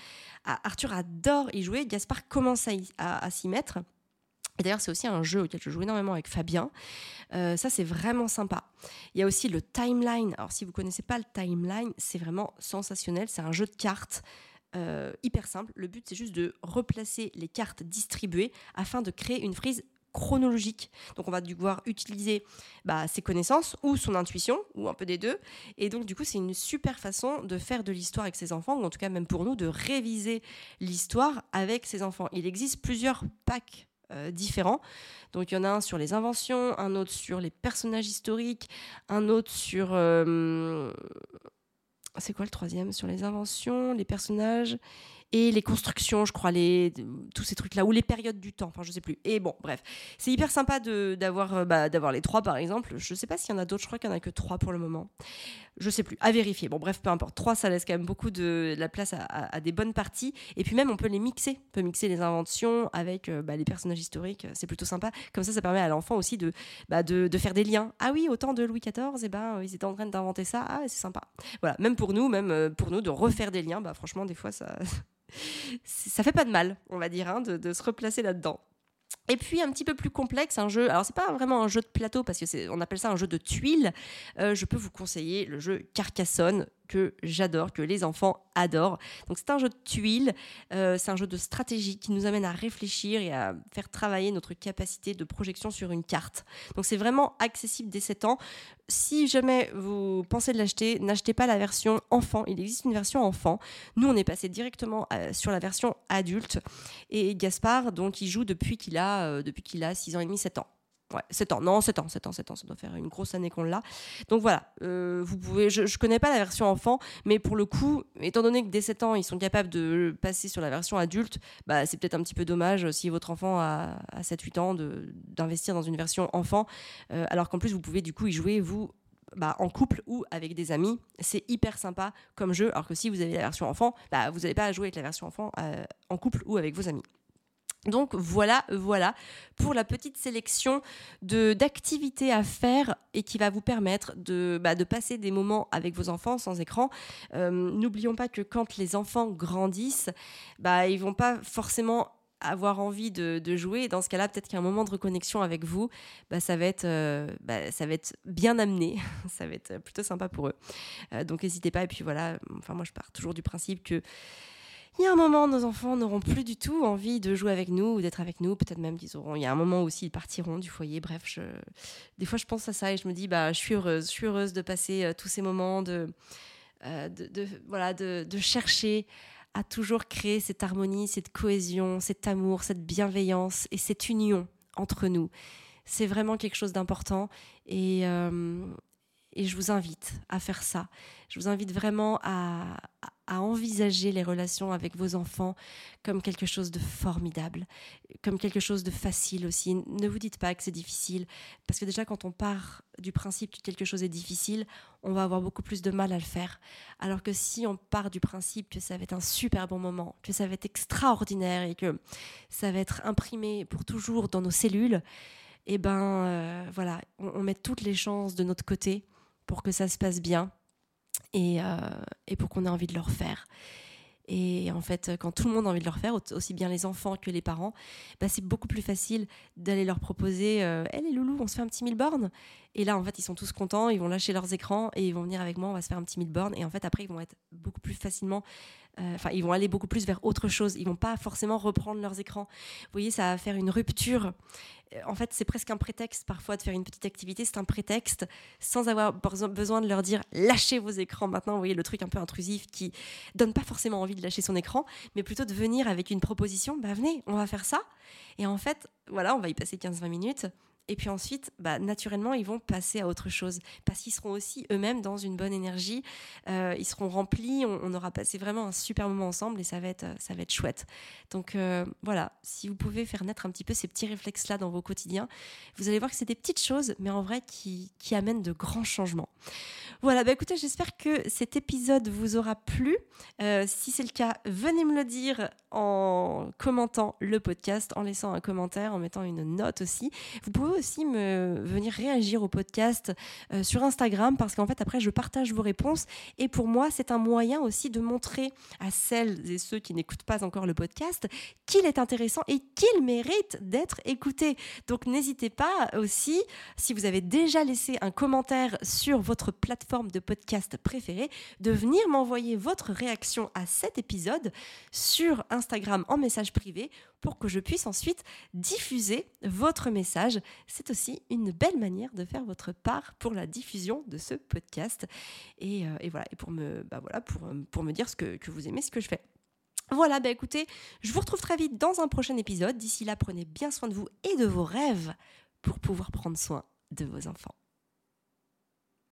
Ah, Arthur adore y jouer, Gaspard commence à, à, s'y mettre. Et d'ailleurs, c'est aussi un jeu auquel je joue énormément avec Fabien. Euh, ça, c'est vraiment sympa. Il y a aussi le timeline. Alors, si vous connaissez pas le timeline, c'est vraiment sensationnel. C'est un jeu de cartes euh, hyper simple. Le but, c'est juste de replacer les cartes distribuées afin de créer une frise chronologique. Donc on va devoir utiliser bah, ses connaissances ou son intuition, ou un peu des deux. Et donc du coup c'est une super façon de faire de l'histoire avec ses enfants, ou en tout cas même pour nous, de réviser l'histoire avec ses enfants. Il existe plusieurs packs euh, différents. Donc il y en a un sur les inventions, un autre sur les personnages historiques, un autre sur... Euh, c'est quoi le troisième? Sur les inventions, les personnages et les constructions, je crois, les, tous ces trucs-là, ou les périodes du temps, enfin je sais plus. Et bon, bref, c'est hyper sympa d'avoir euh, bah, les trois par exemple. Je sais pas s'il y en a d'autres, je crois qu'il y en a que trois pour le moment. Je sais plus, à vérifier. Bon, bref, peu importe. Trois, ça laisse quand même beaucoup de, la place à, des bonnes parties. Et puis même, on peut les mixer. On peut mixer les inventions avec euh, bah, les personnages historiques. C'est plutôt sympa. Comme ça, ça permet à l'enfant aussi de, bah, de, faire des liens. Ah oui, autant de Louis XIV, eh ben, ils étaient en train d'inventer ça. Ah, c'est sympa. Voilà, même pour nous, même euh, pour nous, de refaire des liens, bah, franchement, des fois, ça, ça fait pas de mal, on va dire, hein, de, se replacer là-dedans. Et puis un petit peu plus complexe, un jeu. Alors c'est pas vraiment un jeu de plateau parce que on appelle ça un jeu de tuiles. Euh, je peux vous conseiller le jeu Carcassonne que j'adore, que les enfants adorent. Donc c'est un jeu de tuiles, euh, c'est un jeu de stratégie qui nous amène à réfléchir et à faire travailler notre capacité de projection sur une carte. Donc c'est vraiment accessible dès 7 ans. Si jamais vous pensez de l'acheter, n'achetez pas la version enfant. Il existe une version enfant. Nous, on est passé directement euh, sur la version adulte. Et Gaspard, donc, il joue depuis qu'il a, euh, depuis qu'il a 6 ans et demi, 7 ans. Ouais, 7 ans. Non, 7 ans, 7 ans, 7 ans. Ça doit faire une grosse année qu'on l'a. Donc voilà, euh, vous pouvez. Je, ne connais pas la version enfant, mais pour le coup, étant donné que dès 7 ans, ils sont capables de passer sur la version adulte, bah, c'est peut-être un petit peu dommage si votre enfant a, 7-8 ans d'investir dans une version enfant, euh, alors qu'en plus, vous pouvez du coup y jouer, vous, bah, en couple ou avec des amis. C'est hyper sympa comme jeu, alors que si vous avez la version enfant, bah, vous n'allez pas jouer avec la version enfant euh, en couple ou avec vos amis. Donc voilà, voilà pour la petite sélection de d'activités à faire et qui va vous permettre de, bah, de passer des moments avec vos enfants sans écran. Euh, n'oublions pas que quand les enfants grandissent, bah, ils vont pas forcément avoir envie de, jouer. dans ce cas-là, peut-être qu'un moment de reconnexion avec vous, bah, ça, va être, euh, bah, ça va être bien amené. ça va être plutôt sympa pour eux. Euh, donc n'hésitez pas. Et puis voilà, enfin moi je pars toujours du principe que il y a un moment, nos enfants n'auront plus du tout envie de jouer avec nous ou d'être avec nous. Peut-être même qu'ils auront. Il y a un moment aussi, ils partiront du foyer. Bref, des fois, je pense à ça et je me dis, bah, je suis heureuse. Je suis heureuse de passer euh, tous ces moments de, euh, de, chercher à toujours créer cette harmonie, cette cohésion, cet amour, cette bienveillance et cette union entre nous. C'est vraiment quelque chose d'important et, euh, je vous invite à faire ça. Je vous invite vraiment à, envisager les relations avec vos enfants comme quelque chose de formidable, comme quelque chose de facile aussi. Ne vous dites pas que c'est difficile, parce que déjà quand on part du principe que quelque chose est difficile, on va avoir beaucoup plus de mal à le faire. Alors que si on part du principe que ça va être un super bon moment, que ça va être extraordinaire et que ça va être imprimé pour toujours dans nos cellules, eh ben euh, voilà, on met toutes les chances de notre côté pour que ça se passe bien et, euh, et pour qu'on ait envie de le refaire. Et en fait, quand tout le monde a envie de le refaire, aussi bien les enfants que les parents, bah c'est beaucoup plus facile d'aller leur proposer euh, Hé les loulous, on se fait un petit mille bornes Et là, en fait, ils sont tous contents, ils vont lâcher leurs écrans et ils vont venir avec moi, on va se faire un petit mille bornes. Et en fait, après, ils vont être beaucoup plus facilement enfin, ils vont aller beaucoup plus vers autre chose. Ils vont pas forcément reprendre leurs écrans. Vous voyez, ça va faire une rupture. Euh, en fait, c'est presque un prétexte parfois de faire une petite activité. C'est un prétexte sans avoir besoin de leur dire lâchez vos écrans maintenant. Vous voyez, le truc un peu intrusif qui donne pas forcément envie de lâcher son écran, mais plutôt de venir avec une proposition. Bah venez, on va faire ça. Et en fait, voilà, on va y passer 15-20 minutes. Et puis ensuite, bah, naturellement, ils vont passer à autre chose parce qu'ils seront aussi eux-mêmes dans une bonne énergie. Euh, ils seront remplis. On, aura passé vraiment un super moment ensemble et ça va être, ça va être chouette. Donc euh, voilà, si vous pouvez faire naître un petit peu ces petits réflexes-là dans vos quotidiens, vous allez voir que c'est des petites choses, mais en vrai qui, qui amènent de grands changements. Voilà, bah écoutez, j'espère que cet épisode vous aura plu. Euh, si c'est le cas, venez me le dire en commentant le podcast, en laissant un commentaire, en mettant une note aussi. Vous pouvez aussi me venir réagir au podcast euh, sur Instagram parce qu'en fait après je partage vos réponses et pour moi c'est un moyen aussi de montrer à celles et ceux qui n'écoutent pas encore le podcast qu'il est intéressant et qu'il mérite d'être écouté. Donc n'hésitez pas aussi si vous avez déjà laissé un commentaire sur votre plateforme de podcast préférée, de venir m'envoyer votre réaction à cet épisode sur Instagram en message privé pour que je puisse ensuite diffuser votre message. C'est aussi une belle manière de faire votre part pour la diffusion de ce podcast et, euh, voilà et pour me bah voilà pour, pour me dire ce que, que vous aimez ce que je fais. Voilà, bah écoutez, je vous retrouve très vite dans un prochain épisode. D'ici là, prenez bien soin de vous et de vos rêves pour pouvoir prendre soin de vos enfants.